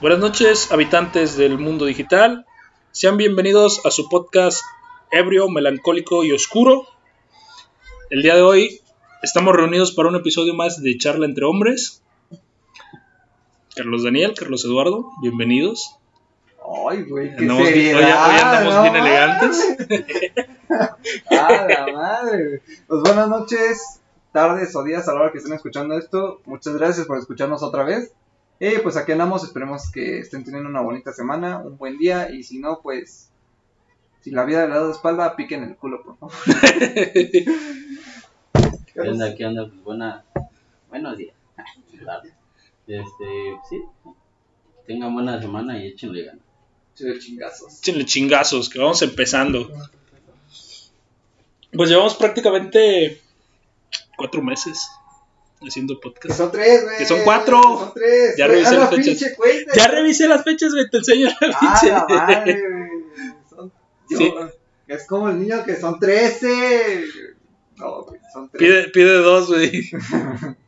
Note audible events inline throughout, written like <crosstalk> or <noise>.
Buenas noches, habitantes del mundo digital. Sean bienvenidos a su podcast ebrio, melancólico y oscuro. El día de hoy estamos reunidos para un episodio más de Charla entre Hombres. Carlos Daniel, Carlos Eduardo, bienvenidos. Ay, güey, qué Andamos seriedad, hoy- hoy andamos no bien elegantes. <laughs> ¡Ah, la madre! Pues buenas noches, tardes o días a la hora que estén escuchando esto. Muchas gracias por escucharnos otra vez. Y pues aquí andamos, esperemos que estén teniendo una bonita semana, un buen día. Y si no, pues, si la vida le da de espalda, piquen el culo, por favor. <laughs> ¿Qué onda? ¿Qué onda? Pues buena, buenos días. <laughs> Este, sí. Tengan buena semana y échenle ganas. Chido chingazos. Échenle chingazos, que vamos empezando. Pues llevamos prácticamente cuatro meses haciendo Que podcast. son tres, güey. Que son cuatro. Son tres. Ya revisé las la fechas. cuenta. Ya revisé las fechas, güey, te enseño la ¡Ah, la madre, güey! Son- Sí. Es como el niño que son 13. No, güey, son 13. Pide, pide dos, güey. <laughs>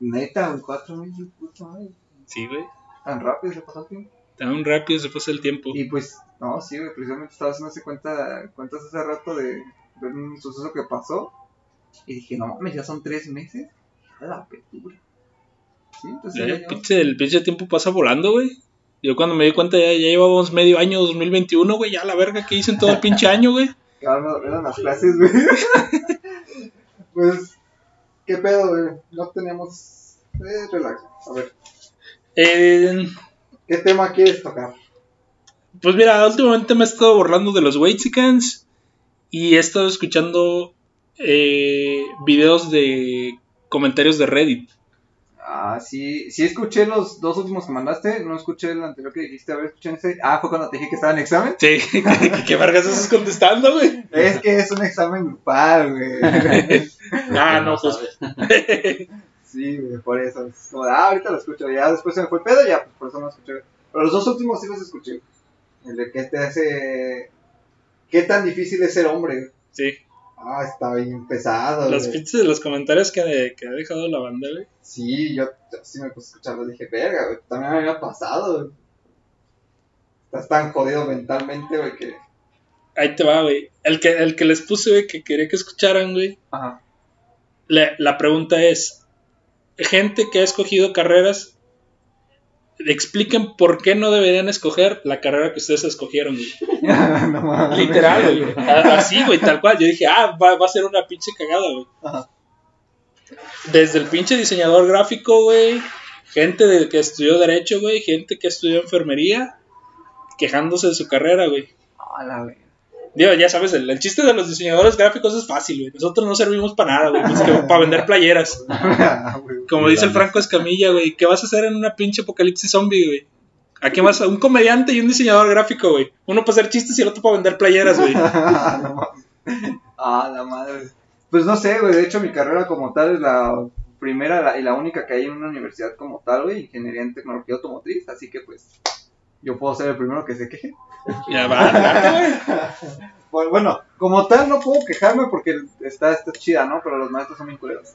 Neta, güey, 4 meses, puta madre. Sí, güey. Tan rápido se pasó el tiempo. Tan rápido se pasa el tiempo. Y pues, no, sí, güey, precisamente estaba haciendo cuenta, cuentas hace rato de, de un suceso que pasó. Y dije, no mames, ya son 3 meses. A la petura. Sí, entonces el, llevamos- pinche, el pinche tiempo pasa volando, güey. Yo cuando me di cuenta ya, ya llevábamos medio año 2021, güey. Ya la verga que hice en todo el pinche año, güey. ahora eran las clases, güey. <laughs> pues, ¿qué pedo, güey? No teníamos. Eh, relax. A ver, Eh, ¿qué tema quieres tocar? pues mira, últimamente me he estado burlando de los Weitzicans. Y he estado escuchando eh, videos de comentarios de Reddit. Ah, sí, sí escuché los dos últimos que mandaste, no escuché el anterior que dijiste, a ver, escuché ese. Ah, fue cuando te dije que estaba en examen. Sí, <laughs> ¿qué, vergas estás contestando, güey? Es que es un examen grupal, güey. <laughs> Ah, no, pues. sabes. <laughs> Sí, güey, por eso. Es como, de, ah, ahorita lo escucho, ya después se me fue el pedo, ya, pues por eso no escuché. Pero los dos últimos sí los escuché. El de que te hace. ¿Qué tan difícil es ser hombre? Sí, Ah, está bien pesado. los pinches de los comentarios que, que ha dejado la banda, güey. Sí, yo, yo sí me puse a escucharlo, dije, verga, güey, también me había pasado, güey. Estás tan jodido mentalmente, güey, que... Ahí te va, güey. El que, el que les puse, güey, que quería que escucharan, güey. Ajá. La, la pregunta es: gente que ha escogido carreras, expliquen por qué no deberían escoger la carrera que ustedes escogieron, güey. <laughs> no. Literal, güey. A- Así, güey, tal cual. Yo dije, ah, va, va a ser una pinche cagada, güey. Ajá. Desde el pinche diseñador gráfico, güey. Gente que estudió Derecho, güey. Gente que estudió Enfermería. Quejándose de su carrera, güey. Ah, la verga. Digo, ya sabes, el, el chiste de los diseñadores gráficos es fácil, güey. Nosotros no servimos para nada, güey. Más que <laughs> para vender playeras. <laughs> Ah. Como dice el Franco Escamilla, güey. ¿Qué vas a hacer en una pinche apocalipsis zombie, güey? ¿A quién vas a...? Un comediante y un diseñador gráfico, güey. Uno para hacer chistes y el otro para vender playeras, güey. <laughs> Ah, la madre. Pues no sé, güey, de hecho mi carrera como tal es la primera la- y la única que hay en una universidad como tal, güey, ingeniería en tecnología automotriz, así que pues yo puedo ser el primero que se queje. Ya va. <laughs> Bueno, bueno, como tal no puedo quejarme porque está, está chida, ¿no? Pero los maestros son bien culeros.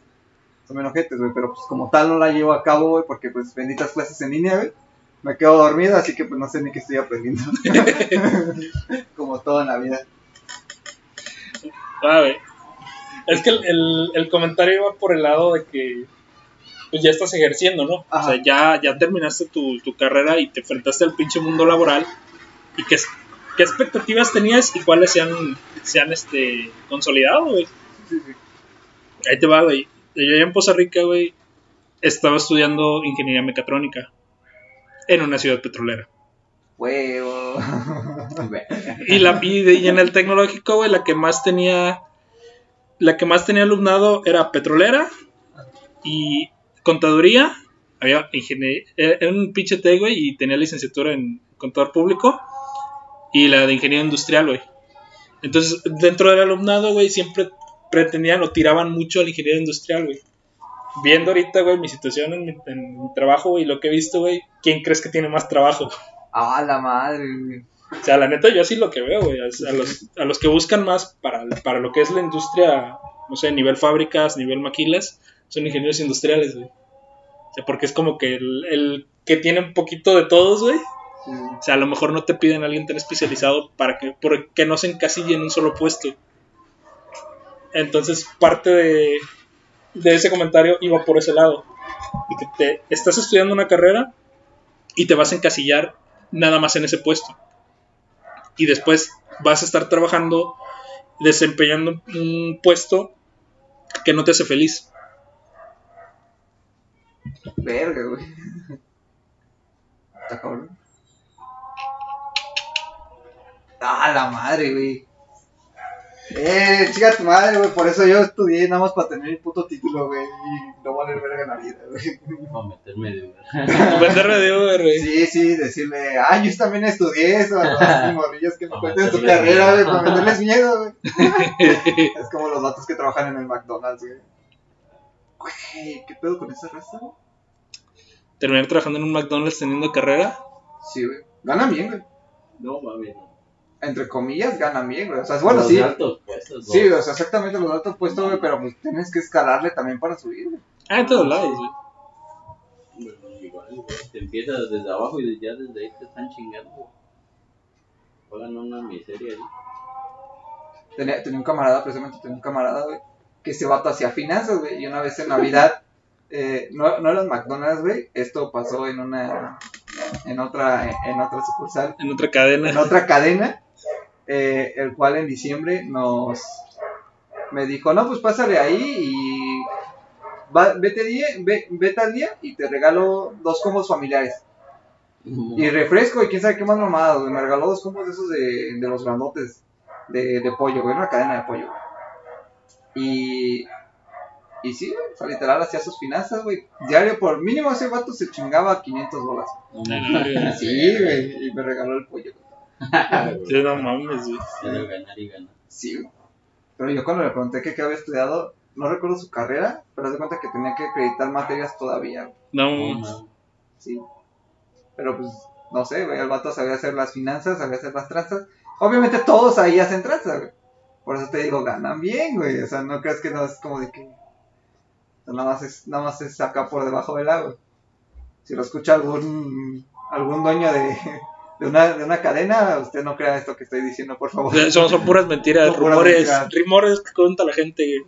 Son bien ojetes, güey. Pero pues como tal no la llevo a cabo, güey, porque pues benditas clases en línea, güey. Me quedo dormido, así que pues no sé ni qué estoy aprendiendo. <laughs> como todo en la vida. Va, güey. Es que el, el- el comentario iba por el lado de que pues ya estás ejerciendo, ¿no? Ajá. O sea, ya, ya terminaste tu, tu carrera y te enfrentaste al pinche mundo laboral. ¿Y qué, qué expectativas tenías y cuáles se han, se han este, consolidado, güey? Sí, sí. Ahí te va, güey. Yo ya en Poza Rica, güey, estaba estudiando ingeniería mecatrónica en una ciudad petrolera. Huevo. <laughs> Y, la, y, de- y en el tecnológico, güey, la que más tenía. La que más tenía alumnado era petrolera y contaduría. Había ingeniería. Era un pinche T, güey, y tenía licenciatura en contador público. Y la de ingeniería industrial, güey. Entonces, dentro del alumnado, güey, siempre pretendían o tiraban mucho a la ingeniería industrial, güey. Viendo ahorita, güey, mi situación en mi, en mi trabajo, güey, lo que he visto, güey, ¿quién crees que tiene más trabajo? Ah, la madre, güey. O sea, la neta, yo así lo que veo, güey. A, a los, a los que buscan más para, para lo que es la industria, no sé, nivel fábricas, nivel maquilas, son ingenieros industriales, güey. O sea, porque es como que el, el que tiene un poquito de todos, güey. Sí, O sea, a lo mejor no te piden a alguien tan especializado para que, porque no se encasille en un solo puesto. Entonces, parte de, de ese comentario iba por ese lado. De que te estás estudiando una carrera y te vas a encasillar nada más en ese puesto. Y después vas a estar trabajando, desempeñando un puesto que no te hace feliz. Verga, güey. Está cabrón. Ah, la madre, güey. Eh, chica tu madre, güey. Por eso yo estudié nada más para tener el puto título, güey. Y no valer verga en la vida, güey. Para meterme de <laughs> Venderme de Uber, güey. Sí, sí, decirle, ah, yo también estudié eso. A los <laughs> morrillos que me Para cuenten su carrera, güey, para meterles miedo, güey. <laughs> Es como los datos que trabajan en el McDonald's, güey. Güey, ¿qué pedo con esa raza? güey? Terminar trabajando en un McDonald's teniendo carrera. Sí, güey. Ganan bien, güey. No, mami, no. Entre comillas, ganan bien, güey. O sea, bueno, Los sí. altos puestos, Sí, o sea, exactamente los datos puestos, güey, pero pues tienes que escalarle también para subir, güey. Ah, en todos lados, güey. Bueno, igual, güey, te empiezas desde abajo y ya desde ahí te están chingando. güey. Pagan una miseria, ¿no? Tenía, tenía un camarada, precisamente tenía un camarada, güey, que ese vato hacía finanzas, güey, y una vez en Navidad, eh, no, no era McDonald's, güey, esto pasó en una, en otra, en otra sucursal, En otra cadena. en otra cadena, eh, el cual en diciembre nos, me dijo, no, pues pásale ahí y va- vete, día, ve- vete al día y te regalo dos combos familiares. Y refresco y quién sabe qué más mamadas. Me regaló dos combos de esos de, de los grandotes de, de pollo, güey. Una cadena de pollo. Y. Y sí, güey. O sea, literal hacía sus finanzas, güey. Diario por mínimo ese vato se chingaba 500 bolas. Sí, güey. Y me regaló el pollo, güey. <laughs> Sí, no mames, güey. Quiero ganar y ganar. Sí, güey. Pero yo cuando le pregunté que qué había estudiado, no recuerdo su carrera, pero haz de cuenta que tenía que acreditar materias todavía, güey. No, no. Sí. Pero pues, no sé, güey, el vato sabía hacer las finanzas, sabía hacer las tranzas. Obviamente todos ahí hacen tranzas, güey. Por eso te digo, ganan bien, güey. O sea, no creas que no es como de que. Nada más es, nada más es acá por debajo del agua. Si lo escucha algún algún dueño de, <laughs> de una, de una cadena, usted no crea esto que estoy diciendo, por favor. Son, son <laughs> puras mentiras, Son puras rumores, mentiras. rumores que cuenta la gente.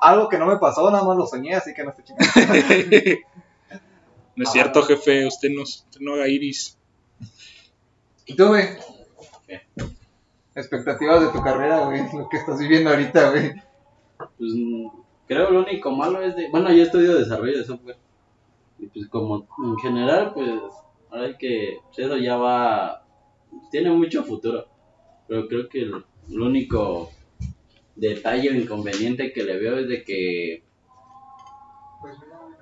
Algo que no me pasó, nada más lo soñé, así que no estoy chingando. <laughs> No es cierto, jefe, usted no, usted no haga iris. ¿Y tú, güey? ¿Qué? Expectativas de tu carrera, güey. Lo que estás viviendo ahorita, güey. Pues mm, creo lo único malo es de. Bueno, yo estudio desarrollo de software. Y pues, como en general, pues. Ahora hay que. pues, eso ya va. Tiene mucho futuro. Pero creo que el, el único detalle o inconveniente que le veo es de que.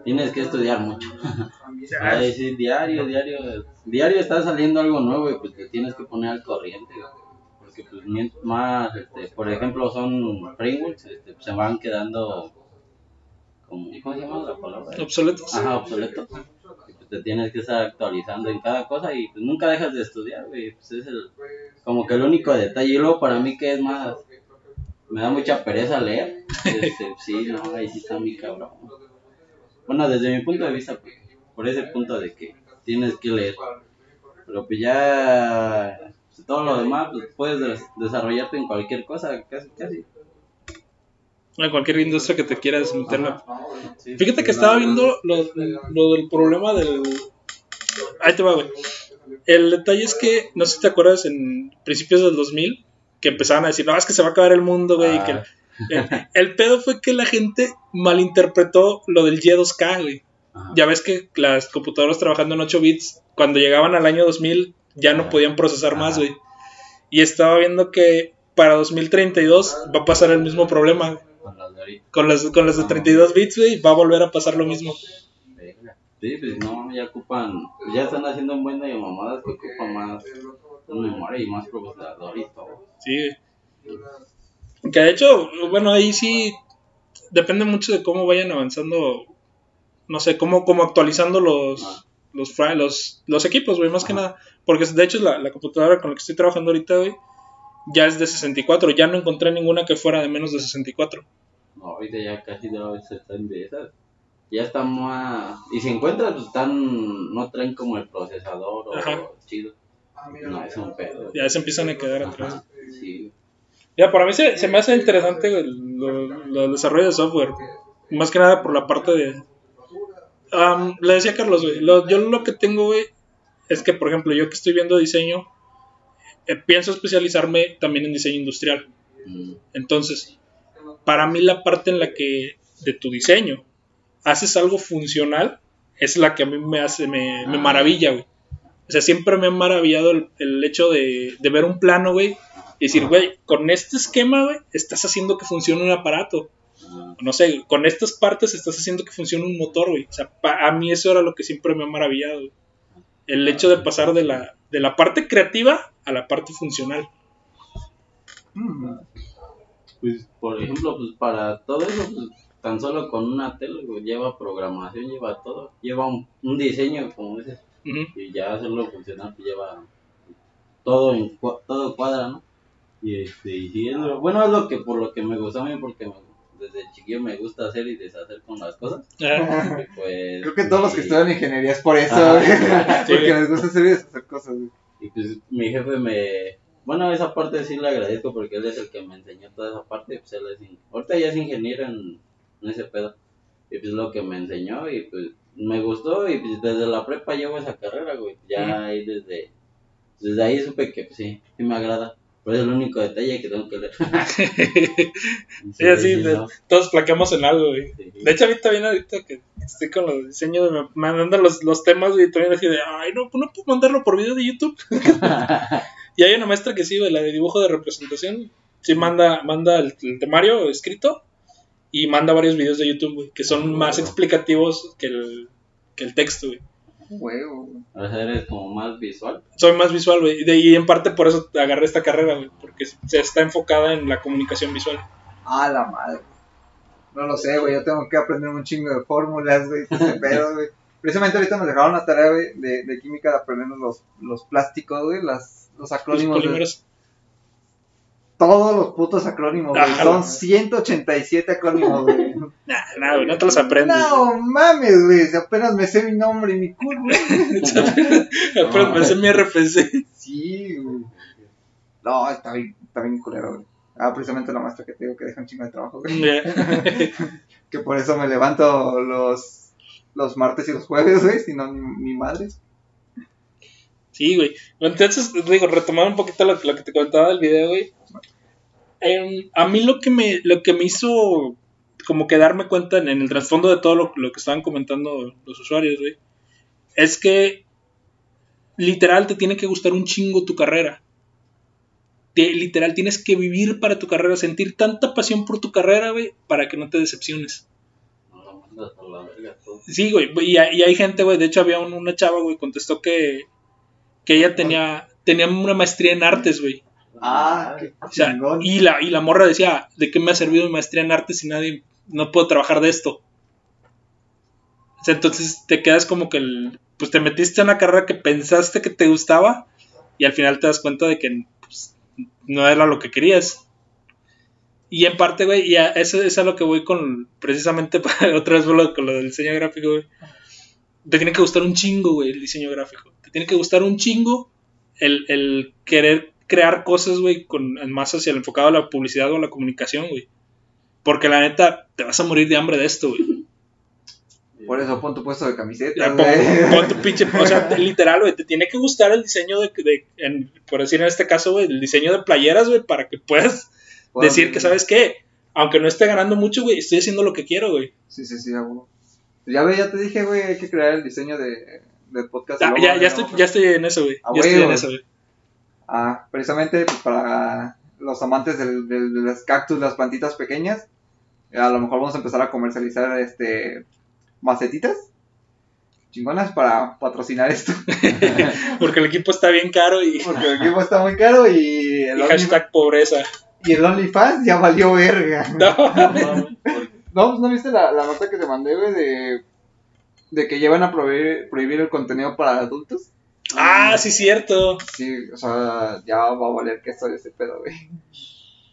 Tienes que estudiar mucho. <laughs> Ay, sí, diario, diario. Diario está saliendo algo nuevo y pues te tienes que poner al corriente. güey. Porque pues más, este, por ejemplo, son frameworks, este, se van quedando como, ¿cómo se llama la palabra? Obsoletos. Ajá, obsoletos. Y, pues, te tienes que estar actualizando en cada cosa y pues nunca dejas de estudiar, güey. Pues es el, como que el único detalle. Y luego para mí que es más, me da mucha pereza leer. Este, <laughs> sí, no, ahí sí está mi cabrón. Bueno, desde mi punto de vista, pues, por ese punto de que tienes que leer. Pero pues ya pues, todo lo demás, pues puedes des- desarrollarte en cualquier cosa, casi, casi. En cualquier industria que te quieras meterla. Sí. Fíjate que estaba viendo lo, lo del problema del. Ahí te va, güey. El detalle es que, no sé si te acuerdas, en principios del 2000, que empezaban a decir, no, es que se va a acabar el mundo, güey. y que- Ah. el, el pedo fue que la gente malinterpretó lo del Y2K, güey. Ajá. Ya ves que las computadoras trabajando en 8 bits, cuando llegaban al año 2000, ya no podían procesar más, güey. Y estaba viendo que para 2032 va a pasar el mismo problema. Con las de. Con las, con las de 32 bits, güey, va a volver a pasar lo mismo. Sí, pues no, ya ocupan, ya están haciendo un buen de mamadas que ocupan más memoria y más procesador y todo. Sí. Que de hecho, bueno, ahí sí depende mucho de cómo vayan avanzando, no sé, cómo, cómo actualizando los, Ah. Los, los, los equipos, güey, más que nada. Porque de hecho la, la computadora con la que estoy trabajando ahorita, güey, ya es de 64. Ya no encontré ninguna que fuera de menos de 64. No, ahorita ya casi no se están de esas. ya está más... Y si encuentras, pues están... No traen como el procesador o Ajá. chido. No, es un pedo. Ya se empiezan a quedar atrás. Ajá, sí. Ya, para mí se, se me hace interesante lo del desarrollo de software. Más que nada por la parte de. Am, le decía a Carlos, güey. lo- yo lo que tengo, güey, es que, por ejemplo, yo que estoy viendo diseño, eh, pienso especializarme también en diseño industrial. Mm, Entonces, para mí la parte en la que de tu diseño haces algo funcional es la que a mí me hace, me, me maravilla, güey. O sea, siempre me ha maravillado el, el hecho de, de ver un plano, güey, y decir, güey, con este esquema, güey, estás haciendo que funcione un aparato. No sé, con estas partes estás haciendo que funcione un motor, güey. O sea, pa- a mí eso era lo que siempre me ha maravillado, güey. El hecho de pasar de la, de la parte creativa a la parte funcional. Mm, Pues, por ejemplo, pues para todo eso, pues tan solo con una tele, güey, lleva programación, lleva todo. Lleva un, un diseño, como dices, y ya hacerlo funcionar, pues lleva todo, en, todo cuadra, ¿no? Y, este, y bueno, es lo que por lo que me gustó a mí, porque me- desde chiquillo me gusta hacer y deshacer con las cosas. Ah, pues, Creo que todos los que estudian ingeniería es por eso, Ah, sí. <laughs> Porque les gusta hacer y deshacer cosas, güey. Y pues mi jefe me... Bueno, esa parte sí le agradezco porque él es el que me enseñó toda esa parte. Pues él es... in- Ahorita ya es ingeniero en, en ese pedo. Y pues lo que me enseñó y pues me gustó y pues desde la prepa llevo esa carrera, güey. Ya ahí desde... Desde ahí supe que pues sí, sí me agrada. Pero es el único detalle que tengo que leer. <laughs> Sí, así, no, todos plaqueamos en algo, güey. sí. De hecho, ahorita viene ahorita que estoy con los diseños, me mandan los, los temas, güey, y también así de, ay, no, no puedo mandarlo por video de YouTube. <laughs> y hay una maestra que sí, güey, la de dibujo de representación, sí manda, manda el, el temario escrito y manda varios videos de YouTube, güey, que son más explicativos que el, que el texto, güey. Huevo, güey. O sea, eres como más visual. Soy más visual, güey, y, en parte por eso agarré esta carrera, güey, porque se está enfocada en la comunicación visual. Ah, la madre. No lo sé, güey. Yo tengo que aprender un chingo de fórmulas, güey. Ese pedo, güey. Precisamente ahorita nos dejaron una tarea, güey, de, de química de aprendernos los, los plásticos, güey, las, los Los acrónimos. güey. polímeros. Todos los putos acrónimos, güey. Ah, Son la- 187 acrónimos, güey. Nah, <laughs> nah, güey, no te los aprendes. No mames, güey. Si apenas me sé mi nombre y mi culo, güey. <laughs> Pero me sé mi RFC. Sí, güey. No, está bien, está bien culero, güey. Ah, precisamente la maestra que te digo que deja un chingo de trabajo, güey. <laughs> Que por eso me levanto los, los martes y los jueves, güey. Si no, ni, ni madres. Sí, güey. Entonces, digo, retomar un poquito lo, lo que te comentaba del video, güey. Em, a mí lo que me lo que me hizo como que darme cuenta en, el trasfondo de todo lo, que estaban comentando los usuarios, güey, es que literal te tiene que gustar un chingo tu carrera. Te- literal tienes que vivir para tu carrera, sentir tanta pasión por tu carrera, güey, para que no te decepciones. Sí, güey, y, hay- gente, güey, de hecho había un- una chava, güey, contestó que, que ella tenía, tenía una maestría en artes, güey. Ah, qué O sea, y la, y la morra decía, ¿de qué me ha servido mi maestría en artes si nadie, no puedo trabajar de esto? O sea, entonces te quedas como que, el- pues te metiste en una carrera que pensaste que te gustaba y al final te das cuenta de que pues, no era lo que querías. Y en parte, güey, y a eso es a lo que voy con, precisamente, <laughs> otra vez con lo del diseño gráfico, güey. Te tiene que gustar un chingo, güey, el diseño gráfico. Te tiene que gustar un chingo el, el querer crear cosas, güey, con más hacia el enfocado a la publicidad o a la comunicación, güey. Porque la neta, te vas a morir de hambre de esto, güey. Por eso pon tu puesto de camiseta, pon, pon tu <laughs> pinche, o sea, te- literal, güey, te tiene que gustar el diseño de, de- en- por decir en este caso, güey, el diseño de playeras, güey, para que puedas <laughs> Bueno, decir que, ¿sabes qué? Aunque no esté ganando mucho, güey, estoy haciendo lo que quiero, güey. Sí, sí, sí, a huevo. Ya ve, ya te dije, güey, hay que crear el diseño de, del podcast. Ah, y luego ya, ya, estoy, ya estoy en eso, güey. Ah, Ya estoy en eso, güey. Ah, precisamente pues, para los amantes del, del- de los cactus, las plantitas pequeñas, a lo mejor vamos a empezar a comercializar este macetitas chingonas para patrocinar esto. <laughs> Porque el equipo está bien caro y, <laughs> Porque el equipo está muy caro y el, y Only- hashtag pobreza. y el OnlyFans ya valió verga. <laughs> No. No No, pues, ¿no viste la, la nota que te mandé, güey, de, de que llevan a prohibir, prohibir el contenido para adultos? Ah, sí, cierto. Sí, o sea, ya va a valer que esto de ese pedo, güey.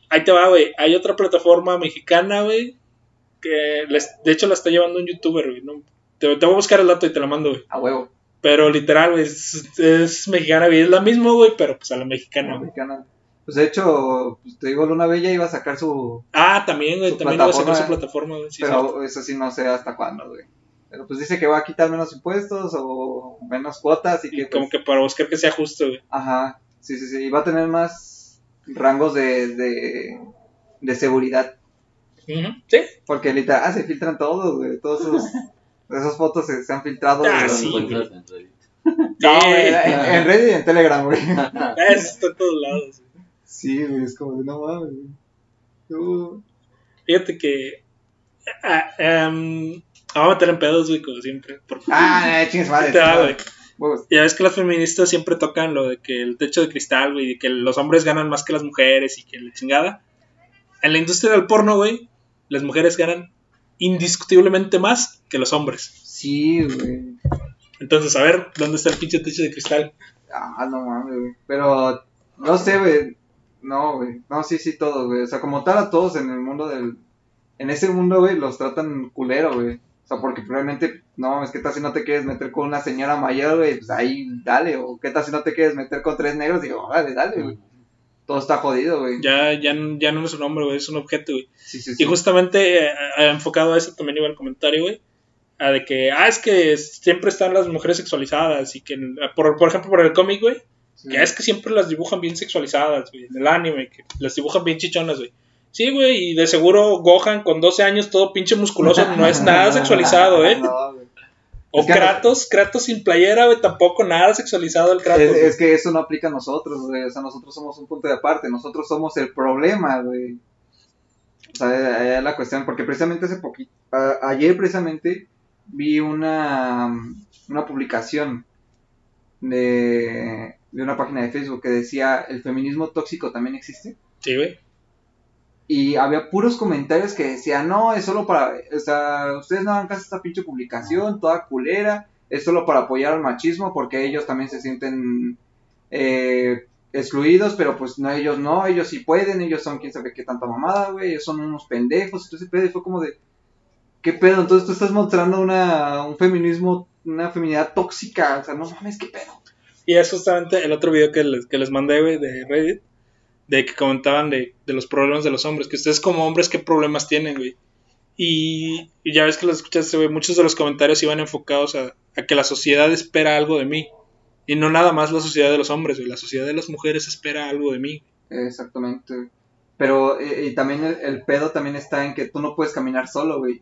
Ahí te va, güey. Hay otra plataforma mexicana, güey, que les- de hecho la está llevando un youtuber, güey. ¿no? Te, te voy a buscar el dato y te la mando, güey. A huevo. Pero literal, güey, es, es mexicana, güey. Es la misma, güey, pero pues a la mexicana, güey. Mexicana. Pues de hecho, pues, te digo, Luna Bella iba a sacar su. Ah, también, güey. También iba a sacar su plataforma, güey. Sí, pero eso sí no sé hasta cuándo, güey. Pero pues dice que va a quitar menos impuestos o menos cuotas y que. Y como pues, que para buscar que sea justo, güey. Ajá. Sí, sí, sí. Y va a tener más rangos de, de, de seguridad. Sí. Porque literal, ah, se filtran todos, güey. Todos esos, <laughs> esas fotos se, se han filtrado. Ah, de- sí, en Reddit. No, güey, en, en Reddit y en Telegram, güey. <laughs> Eso está en todos lados. güey. Sí, güey, es como de no mames, güey. No. Fíjate que. Ah, a meter en pedos, güey, como siempre. Porque Ah, chingues madre. te va, güey. Huevos. Ya ves que las feministas siempre tocan lo de que el techo de cristal, güey, y que los hombres ganan más que las mujeres y que la chingada. En la industria del porno, güey, las mujeres ganan indiscutiblemente más que los hombres. Sí, güey. Entonces, a ver, ¿dónde está el pinche techo de cristal? Ah, no mames, güey. Pero, no sé, güey. No, güey. No, sí, sí, todos, güey. O sea, como tal a todos en el mundo del... En ese mundo, güey, los tratan culero, güey. O sea, porque probablemente, no, es que tal si no te quieres meter con una señora mayor, güey, pues ahí, dale. O qué tal si no te quieres meter con tres negros, digo, dale, dale, güey. Todo está jodido, güey. Ya, ya, ya no es un hombre, güey, es un objeto, güey. Sí, sí, sí. Y justamente eh, enfocado a eso también iba el comentario, güey. A de que, ah, es que siempre están las mujeres sexualizadas y que, por, por ejemplo, por el cómic, güey, que es que siempre las dibujan bien sexualizadas, güey, en el anime, que las dibujan bien chichonas, güey. Sí, güey, y de seguro Gohan con 12 años, todo pinche musculoso, no es <laughs> nada sexualizado, ¿eh? No, güey. O Es que- Kratos, Kratos sin playera, güey, tampoco nada sexualizado el Kratos. Es, que eso no aplica a nosotros, güey. O sea, nosotros somos un punto de aparte. Nosotros somos el problema, güey. O sea, es la cuestión. Porque precisamente hace poquito, a- ayer precisamente, vi una, una publicación de, de una página de Facebook que decía, ¿el feminismo tóxico también existe? Sí, güey. Y había puros comentarios que decían, no, es solo para, o sea, ustedes no hagan caso a esta pinche publicación, toda culera, es solo para apoyar al machismo porque ellos también se sienten eh, excluidos, pero pues no, ellos no, ellos sí pueden, ellos son quién sabe qué tanta mamada, güey, ellos son unos pendejos, entonces pedo, y fue como de, ¿qué pedo? Entonces tú estás mostrando una, un feminismo, una feminidad tóxica, o sea, no mames, ¿qué pedo? Y es justamente el otro video que les, que les mandé, güey, de Reddit, de que comentaban de, de los problemas de los hombres, que ustedes como hombres, ¿qué problemas tienen, güey? Y, y ya ves que lo escuchaste, güey, muchos de los comentarios iban enfocados a, a que la sociedad espera algo de mí. Y no nada más la sociedad de los hombres, güey, la sociedad de las mujeres espera algo de mí. Exactamente. Pero eh, y también el, el pedo también está en que tú no puedes caminar solo, güey.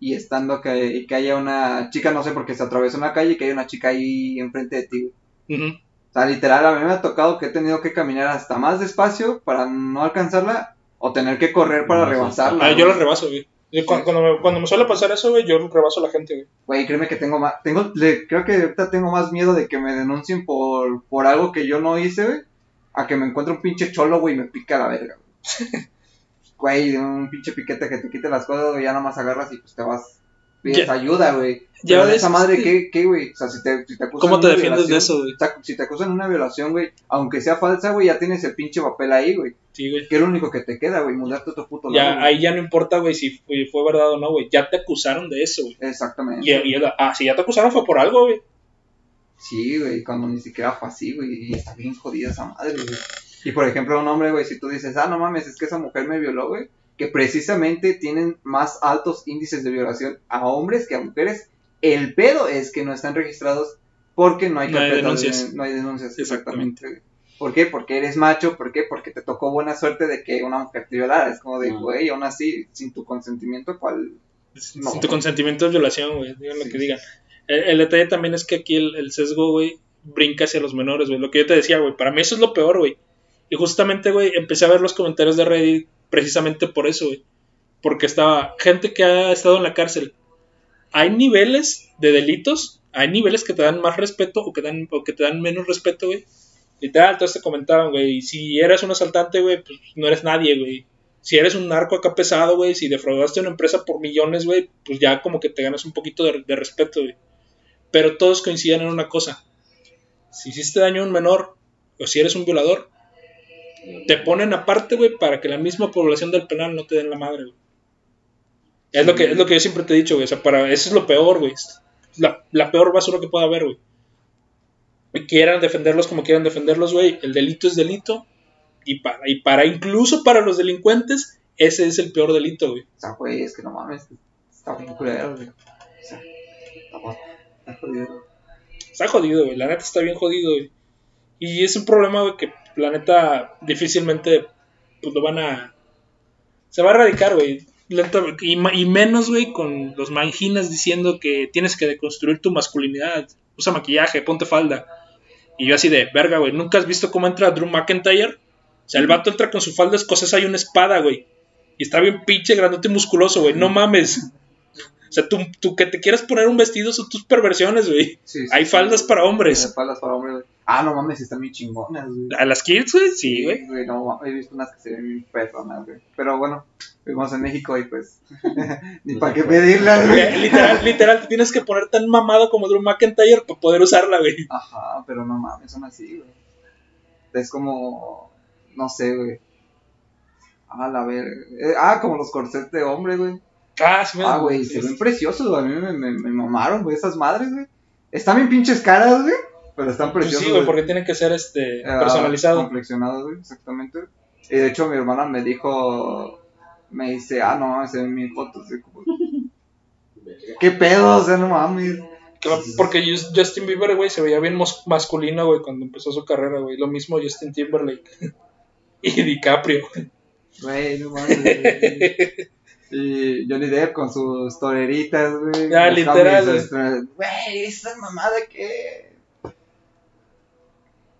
Y estando que, y que haya una chica, no sé, porque se atravesó una calle y que haya una chica ahí enfrente de ti. güey. O sea, literal, a mí me ha tocado que he tenido que caminar hasta más despacio para no alcanzarla o tener que correr para No, rebasarla. Ah, yo lo rebaso, güey. Yo cuando, me, cuando me suele pasar eso, güey, yo rebaso a la gente, güey. Güey, créeme que tengo más, tengo, le- creo que ahorita tengo más miedo de que me denuncien por, por algo que yo no hice, güey, a que me encuentre un pinche cholo, güey, y me pica la verga, güey. <laughs> Güey, un pinche piquete que te quite las cosas, güey, ya nomás agarras y pues te vas, pides ayuda, güey. ya ves, esa madre. ¿qué, qué, güey? O sea, si te, si te acusan ¿Cómo te una defiendes de eso, güey? si te acusan una violación, güey, aunque sea falsa, güey, ya tienes el pinche papel ahí, güey. Sí, güey. Que es lo único que te queda, güey, mudarte a otro puto Ya, lado, ahí ya no importa, güey, si fue, fue verdad o no, güey. Ya te acusaron de eso, güey. Exactamente. Y, ah, si ya te acusaron fue por algo, güey. Sí, güey, cuando ni siquiera fue así, güey, y está bien jodida esa madre, güey. Y por ejemplo, un hombre, güey, si tú dices, ah, no mames, es que esa mujer me violó, güey, que precisamente tienen más altos índices de violación a hombres que a mujeres, el pedo es que no están registrados porque no hay No hay carpetas de- denuncias. no hay denuncias, Exactamente. ¿Por qué? Porque eres macho, ¿por qué? Porque te tocó buena suerte de que una mujer te violara. Es como de, güey, aún así, sin tu consentimiento, ¿cuál? Sin No. tu consentimiento es violación, güey. Digan lo que digan. El, el detalle también es que aquí el, el sesgo, güey, brinca hacia los menores, güey. Lo que yo te decía, güey. Para mí eso es lo peor, güey. Y justamente, güey, empecé a ver los comentarios de Reddit precisamente por eso, güey. Porque estaba gente que ha estado en la cárcel. Hay niveles de delitos, hay niveles que te dan más respeto o que, te dan menos respeto, güey. Literal, todos te comentaban, güey. Si eres un asaltante, güey, pues no eres nadie, güey. Si eres un narco acá pesado, güey, si defraudaste a una empresa por millones, güey, pues ya como que te ganas un poquito de, de respeto, güey. Pero todos coinciden en una cosa. Si hiciste daño a un menor, o si eres un violador, te ponen aparte, güey, para que la misma población del penal no te den la madre, güey. Es lo que, es lo que yo siempre te he dicho, güey. O sea, para, eso es lo peor, güey. La, la peor basura que pueda haber, güey. Quieran defenderlos como quieran defenderlos, güey. El delito es delito. Y para, y para, incluso para los delincuentes, ese es el peor delito, güey. O sea, güey, es que no mames, está bien culero, güey. O sea, está, está jodido. Está jodido, güey. La neta está bien jodido, güey. Y es un problema, güey, que la neta difícilmente pues, lo van a. Se va a erradicar, güey. Y, y menos, güey, con los manginas diciendo que tienes que deconstruir tu masculinidad. Usa maquillaje, ponte falda. Y yo así de, verga, güey. ¿Nunca has visto cómo entra Drew McIntyre? O sea, el vato entra con su falda escocesa y una espada, güey. Y está bien pinche, grandote y musculoso, güey. No mames. O sea, tú, tú que te quieras poner un vestido son tus perversiones, güey. Sí, sí, Hay sí. faldas para hombres. Hay faldas para hombres, güey. Ah, no mames, están bien chingonas, güey. A las kids, güey, sí, güey. no, ma- he visto unas que se ven bien perronas, güey. Pero bueno, vivimos en México y pues. <laughs> ni No para qué puede. pedirlas, güey. Literal, literal, te tienes que poner tan mamado como Drew McIntyre para poder usarla, güey. Ajá, pero no mames, son así, güey. Es como. No sé, güey. Ah, la ver. eh, ah, como los corsets de hombre, güey. Ah, sí, Ah, güey, se ven preciosos, güey. A mí me, me, me mamaron, güey, esas madres, güey. Están bien pinches caras, güey. Pero están Pues preciosos. sí, güey, porque tiene que ser este personalizado. Complexionados, güey, exactamente. Y de hecho, mi hermana me dijo. Me dice, ah, no mames, se ven mis fotos. como, <laughs> ¿Qué pedo? O sea, no mames. Que- Porque Jus- Justin Bieber, güey, se veía bien masculino, güey, cuando empezó su carrera, güey. Lo mismo Justin Timberlake. <laughs> y DiCaprio. Güey, no mames. güey. <laughs> Y Johnny Depp con sus toreritas, güey. Ah, Los literal, este, Güey, esa mamada que.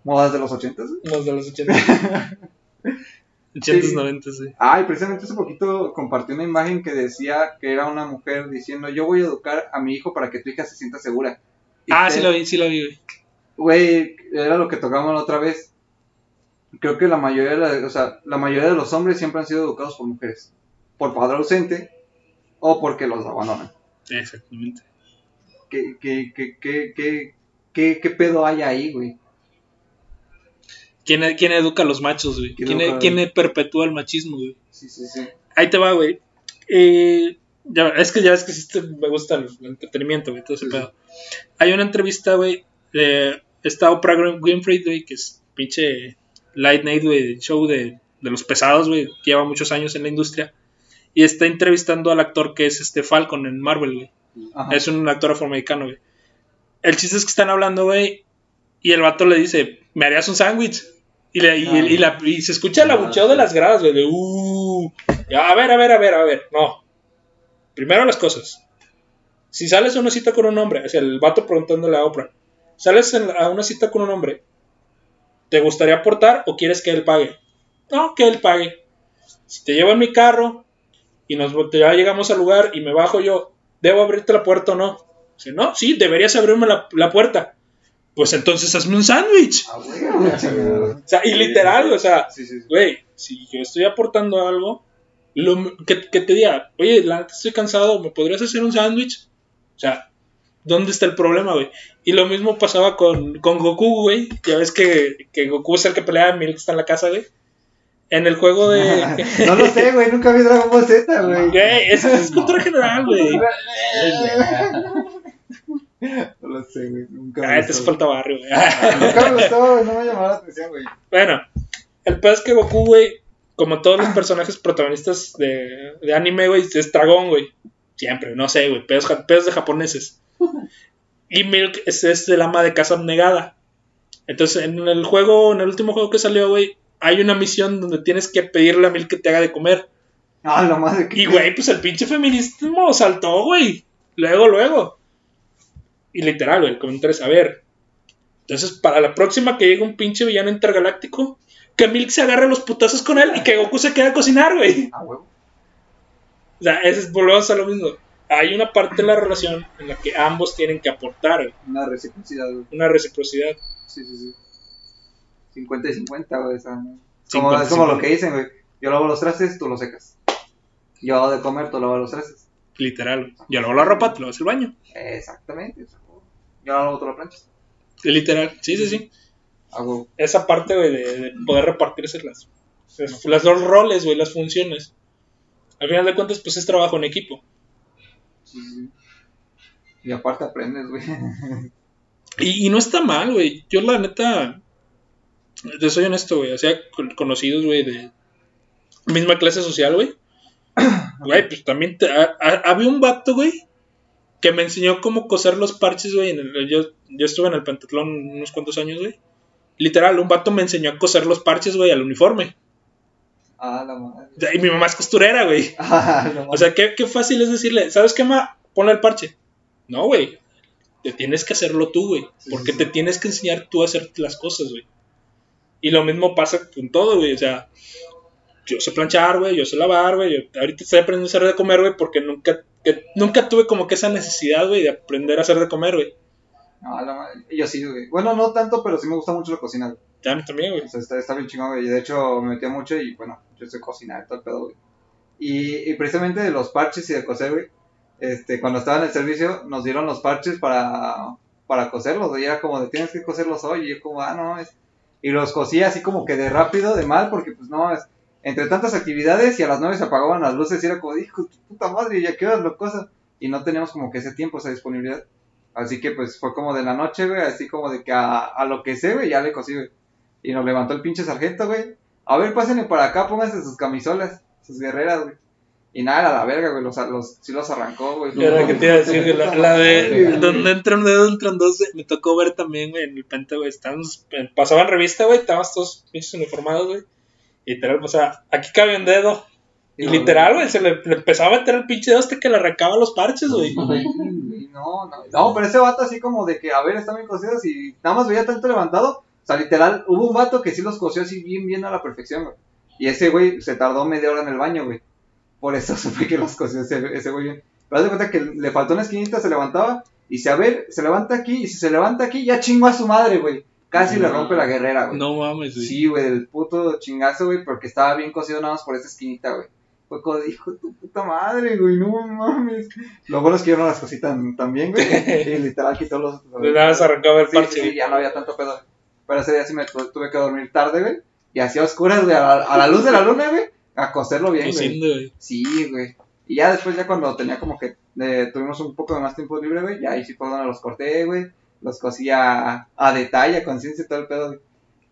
Modas de los ochentas, güey. Los de los 80. 80, <laughs> Sí. 90, sí. Ah, y precisamente hace poquito compartí una imagen que decía que era una mujer diciendo: Yo voy a educar a mi hijo para que tu hija se sienta segura. Y Ah, te- sí lo vi, sí lo vi, güey. Güey, era lo que tocamos la otra vez. Creo que la mayoría de, la- o sea, la mayoría de los hombres siempre han sido educados por mujeres. Por padre ausente o porque los abandonan. Exactamente. ¿Qué, qué, qué, qué, qué, pedo hay ahí, güey? ¿Quién, quién educa a los machos, güey? ¿Quién ¿Quién, perpetúa el machismo, güey? Sí, sí, sí. Ahí te va, güey. Eh, ya- es que ya ves que sí me gusta el, el entretenimiento, güey, todo ese Sí, sí. pedo. Hay una entrevista, güey, de esta Oprah Win- Winfrey, güey, que es pinche Light Night, güey, show de, de los pesados, güey, que lleva muchos años en la industria. Y está entrevistando al actor que es este Falcon en Marvel, güey. Ajá. Es un actor afroamericano, güey. El chiste es que están hablando, güey, y el vato le dice, ¿me harías un sándwich? Y, le- y, Ah. y la- y se escucha el abucheo de las gradas, güey, de, uh, a ver, a ver, a ver, a ver, no. Primero las cosas. Si sales a una cita con un hombre, es el vato preguntándole a Oprah, sales a una cita con un hombre, ¿te gustaría aportar o quieres que él pague? No, que él pague. Si te llevo en mi carro y nos ya llegamos al lugar y me bajo yo, ¿debo abrirte la puerta o no? Dice, no, sí, deberías abrirme la, la puerta. Pues entonces hazme un sándwich. Ah. O sea, y literal, o sea, güey, si yo estoy aportando algo, lo, que, que te diga, oye, la estoy cansado, ¿me podrías hacer un sándwich? O sea, ¿dónde está el problema, güey? Y lo mismo pasaba con, con Goku, güey. Ya ves que, que Goku es el que pelea, Milk está en la casa, güey. En el juego de... <laughs> no lo sé, güey, nunca vi Dragon Ball Z, güey. Güey, es, es cultura general, güey. <laughs> No lo sé, güey. Nunca Ah, me te hace gustó. falta barrio, güey. Nunca me gustó, güey, no me llamó la atención, güey. Bueno, el peor es que Goku, güey, como todos los personajes protagonistas de, de anime, güey, es dragón, güey. Siempre, no sé, güey, pedos, pedos de japoneses. Y Milk es, es el ama de casa abnegada. Entonces, en el juego, en el último juego que salió, güey, hay una misión donde tienes que pedirle a Milk que te haga de comer. Ah, la madre que. Y, güey, pues el pinche feminismo saltó, güey. Luego, luego. Y literal, güey, el comentario es, a ver. Entonces, para la próxima que llegue un pinche villano intergaláctico, que Milk se agarre los putazos con él y que Goku se quede a cocinar, güey. Ah, huevo. O sea, es, volvemos a lo mismo. Hay una parte de la relación en la que ambos tienen que aportar, güey. Una reciprocidad, güey. Una reciprocidad. Sí, sí, sí. 50 y 50, güey. O sea, como, 50 y es como lo 50. que dicen, güey. Yo lavo los trastes, tú los secas. Yo hago de comer, tú lavas los trastes. Literal. Yo lavo la ropa, te lavas el baño. Exactamente. Yo lavo, tú la planchas. Literal, sí, sí, sí. Hago. esa parte, güey, de, de poder repartirse las, las dos roles, güey, las funciones. Al final de cuentas, pues es trabajo en equipo. Sí, sí. Y aparte aprendes, güey. <laughs> Y, y no está mal, güey. Yo la neta, te soy honesto, güey. O sea, con- conocidos, güey, de misma clase social, güey. <coughs> Güey, pues también te- a- a- había un vato, güey, que me enseñó cómo coser los parches, güey. Yo, yo estuve en el pentatlón unos cuantos años, güey. Literal, un vato me enseñó a coser los parches, güey, al uniforme. Ah, la madre. Y mi mamá es costurera, güey. <laughs> Ah, O sea, qué, qué fácil es decirle, ¿sabes qué, ma? Ponle el parche. No, güey. Te tienes que hacerlo tú, güey. Sí, Porque sí, te tienes que enseñar tú a hacer las cosas, güey. Y lo mismo pasa con todo, güey. O sea, yo sé planchar, güey. Yo sé lavar, güey. yo- Ahorita estoy aprendiendo a hacer de comer, güey. Porque nunca, que, nunca tuve como que esa necesidad, güey, de aprender a hacer de comer, güey. La madre. Yo sí, güey. Bueno, no tanto, pero sí me gusta mucho la cocina, güey. Ya también, güey. O sea, está, está bien chingón, güey. Y de hecho me metía mucho y bueno, yo sé cocinar y todo el pedo, güey. Y, y precisamente de los parches y de coser, güey. Este, cuando estaba en el servicio, nos dieron los parches para, para coserlos. Y era como de tienes que coserlos hoy. Y yo, como, ah, no, es. Y los cosía así como que de rápido, de mal, porque pues no, es. Entre tantas actividades y a las nueve se apagaban las luces y era como, hijo, puta madre, ¿y a qué horas lo? Y no teníamos como que ese tiempo, esa disponibilidad. Así que pues fue como de la noche, güey, así como de que a, a lo que sé, güey, ya le cosí, güey. Y nos levantó el pinche sargento, güey. A ver, pásenle para acá, pónganse sus camisolas, sus guerreras, güey. Y nada, a la verga, güey, los, los, sí los arrancó, güey. Ahora que te iba a decir, güey, la, la de donde entra un dedo, entran dos. Me tocó ver también, güey, en el penta, güey. Pasaban revista, güey, estábamos todos pinches uniformados, güey. Y literal, o sea, aquí cabe un dedo. Y no, literal, güey, se le, le empezaba a meter el pinche dedo hasta que le arrancaba los parches, güey. Güey, No, no, no, pero ese vato así como de que, a ver, están bien cosidos y nada más veía tanto levantado. O sea, literal, hubo un vato que sí los cosió así bien, bien a la perfección, güey. Y ese güey se tardó media hora en el baño, güey. Por eso <laughs> supe que los cosió ese, ese güey bien. Pero haz de cuenta que le faltó una esquinita, se levantaba y dice, a ver, se levanta aquí y si se levanta aquí ya chingo a su madre, güey. Casi le rompe la guerrera, güey. No mames, güey. Sí, güey, el puto chingazo, güey, porque estaba bien cosido nada más por esa esquinita, güey. Fue como, hijo de tu puta madre, güey, no mames. Lo bueno es que yo no las cosí tan, tan bien, güey. <laughs> Y literal quitó los... Le dabas arrancaba el parche, sí, ya no había tanto pedo. Pero ese día sí me tu- tuve que dormir tarde, güey. Y hacía oscuras, güey, a la, a la luz de la luna, güey. A coserlo bien, güey. Sí, güey. Y ya después, ya cuando tenía como que eh, tuvimos un poco de más tiempo libre, güey, ya ahí sí fue donde los corté, güey. Los cosía a, a detalle, a conciencia y todo el pedo, güey.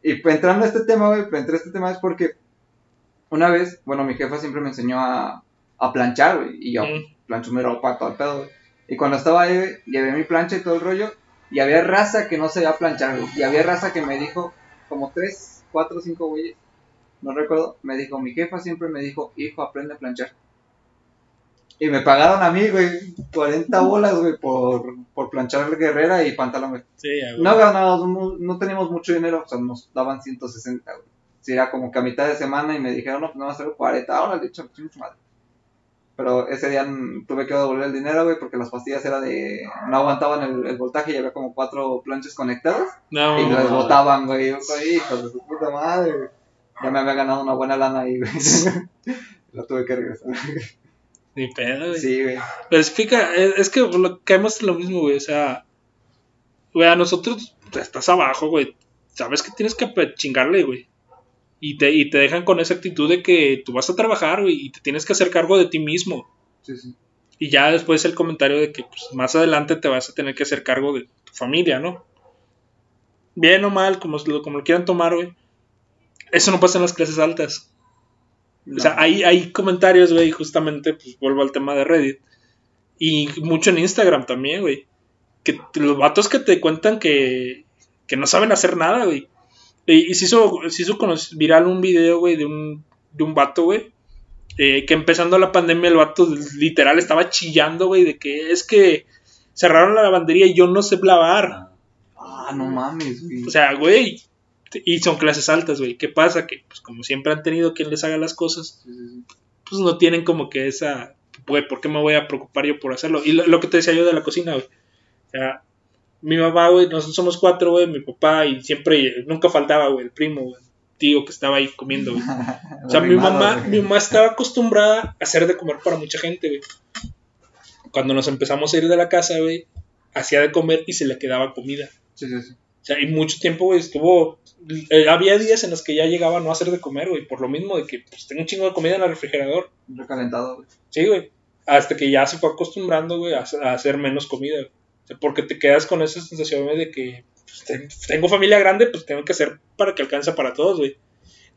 Y pues, entrando a este tema, güey, pues, entré a este tema es porque una vez, bueno, mi jefa siempre me enseñó a, a planchar, güey. Y yo Mm. plancho mi ropa, todo el pedo, güey. Y cuando estaba ahí, güey, llevé mi plancha y todo el rollo. Y había raza que no sabía planchar, güey. Y había raza que me dijo, como tres, cuatro, cinco güeyes, no recuerdo, me dijo, mi jefa siempre me dijo, hijo, aprende a planchar. Y me pagaron a mí, güey, 40 bolas, güey, por, por planchar guerrera y pantalón, güey. Sí, güey. No ganábamos, no teníamos mucho dinero, o sea, nos daban 160, güey. Sí, era como que a mitad de semana y me dijeron, no, pues no va a ser 40, ahora le echo chingue su madre. Pero ese día tuve que devolver el dinero, güey, porque las pastillas era de. No aguantaban el, el voltaje y había como cuatro planchas conectadas. No, y las botaban, güey. Hijos de su puta madre, güey. Ya me había ganado una buena lana ahí, güey. <laughs> La tuve que regresar. ni pedo, güey. Sí, güey. Pero es, fija, es, es que lo, caemos en lo mismo, güey. O sea, güey, a nosotros pues, estás abajo, güey. Sabes que tienes que chingarle, güey. Y te, y te dejan con esa actitud de que tú vas a trabajar, güey, y te tienes que hacer cargo de ti mismo. Sí, sí. Y ya después el comentario de que pues, más adelante te vas a tener que hacer cargo de tu familia, ¿no? Bien o mal, como, lo- como lo quieran tomar, güey. Eso no pasa en las clases altas. O sea, hay, hay comentarios, güey, justamente, pues vuelvo al tema de Reddit. Y mucho en Instagram también, güey. Que los vatos que te cuentan que, que no saben hacer nada, güey. Y, y se hizo, se hizo viral un video, güey, de un, de un vato, güey. eh, que empezando la pandemia el vato literal estaba chillando, güey, de que es que cerraron la lavandería y yo no sé lavar. Ah, no mames, güey. O sea, güey. Y son clases altas, güey. ¿Qué pasa? Que, pues, como siempre han tenido quien les haga las cosas, pues no tienen como que esa. Güey, ¿por qué me voy a preocupar yo por hacerlo? Y lo, lo que te decía yo de la cocina, güey. O sea, mi mamá, güey, nosotros somos cuatro, güey, mi papá, y siempre, nunca faltaba, güey, el primo, güey, tío que estaba ahí comiendo, güey. <laughs> O sea, mi mamá, mi mamá estaba acostumbrada a hacer de comer para mucha gente, güey. Cuando nos empezamos a ir de la casa, güey, hacía de comer y se le quedaba comida. Sí, sí, sí. Sea, y mucho tiempo, güey, estuvo. eh, había días en los que ya llegaba a no hacer de comer, güey, por lo mismo de que pues, tengo un chingo de comida en el refrigerador. Recalentado, güey. Sí, güey. hasta que ya se fue acostumbrando, güey, a, a hacer menos comida. güey. O sea, porque te quedas con esa sensación güey, de que pues, ten- tengo familia grande, pues tengo que hacer para que alcance para todos, güey.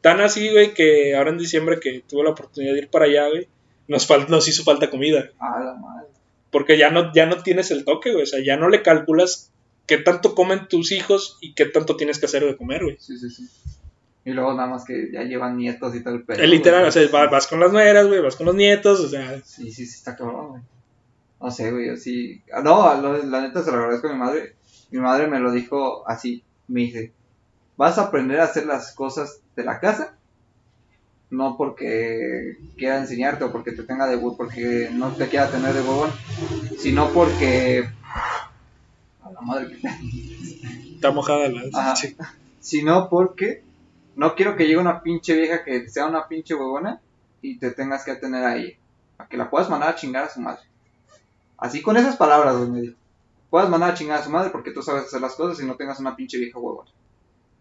Tan así, güey, que ahora en diciembre que tuve la oportunidad de ir para allá, güey, nos, fal- nos hizo falta comida. A la madre. Porque ya no, ya no tienes el toque, güey. O sea, ya no le calculas qué tanto comen tus hijos y qué tanto tienes que hacer de comer, güey. Sí, sí, sí. Y luego nada más que ya llevan nietos y todo el pedo. Es literal, güey. o sea, va- vas con las nueras, güey, vas con los nietos, o sea, Sí, sí, sí, está cabrón, güey. No sé, güey, así. ah, No, lo- la neta se lo agradezco a mi madre. Mi madre me lo dijo así. Me dice: Vas a aprender a hacer las cosas de la casa. No porque quiera enseñarte o porque te tenga de porque no te quiera tener de huevón, sino porque. A la madre que está mojada la. Sí. sino porque no quiero que llegue una pinche vieja que sea una pinche huevona y te tengas que atener a ella. A que la puedas mandar a chingar a su madre. Así con esas palabras, güey, me dijo. Puedas mandar a chingar a su madre porque tú sabes hacer las cosas y no tengas una pinche vieja huevona.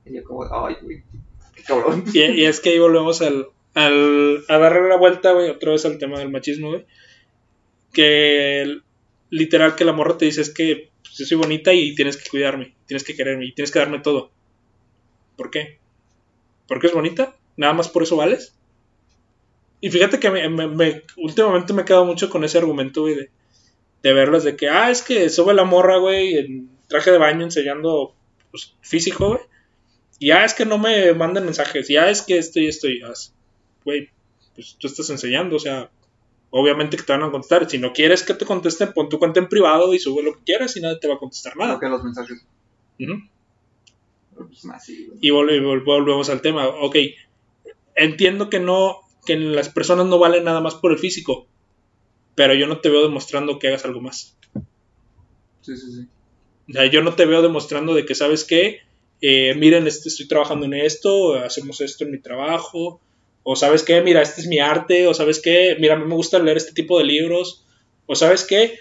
Y yo como, ay, güey, qué cabrón. <laughs> Y, y es que ahí volvemos al, al, a darle la vuelta, güey, otra vez al tema del machismo, güey. Que el- literal que la morra te dice es que pues, yo soy bonita y tienes que cuidarme, tienes que quererme y tienes que darme todo. ¿Por qué? ¿Porque es bonita? ¿Nada más por eso vales? Y fíjate que me, me- me- últimamente me he quedado mucho con ese argumento, güey, de, de verlas de que, ah, es que sube la morra, güey, en traje de baño enseñando pues, físico, güey. Y ya es que no me mandan mensajes, ya es que esto y esto y haz. Güey, pues tú estás enseñando, o sea, obviamente que te van a contestar. Si no quieres que te contesten, pon tu cuenta en privado y sube lo que quieras y nadie te va a contestar nada. que los mensajes. Pues. Y vol- vol- volvemos al tema. Ok, entiendo que no, que las personas no valen nada más por el físico, pero yo no te veo demostrando que hagas algo más. Sí, sí, sí. O sea, yo no te veo demostrando de que, ¿sabes qué? Eh, miren, este, estoy trabajando en esto, hacemos esto en mi trabajo, o ¿sabes qué? Mira, este es mi arte, o ¿sabes qué? Mira, a mí me gusta leer este tipo de libros, o ¿sabes qué?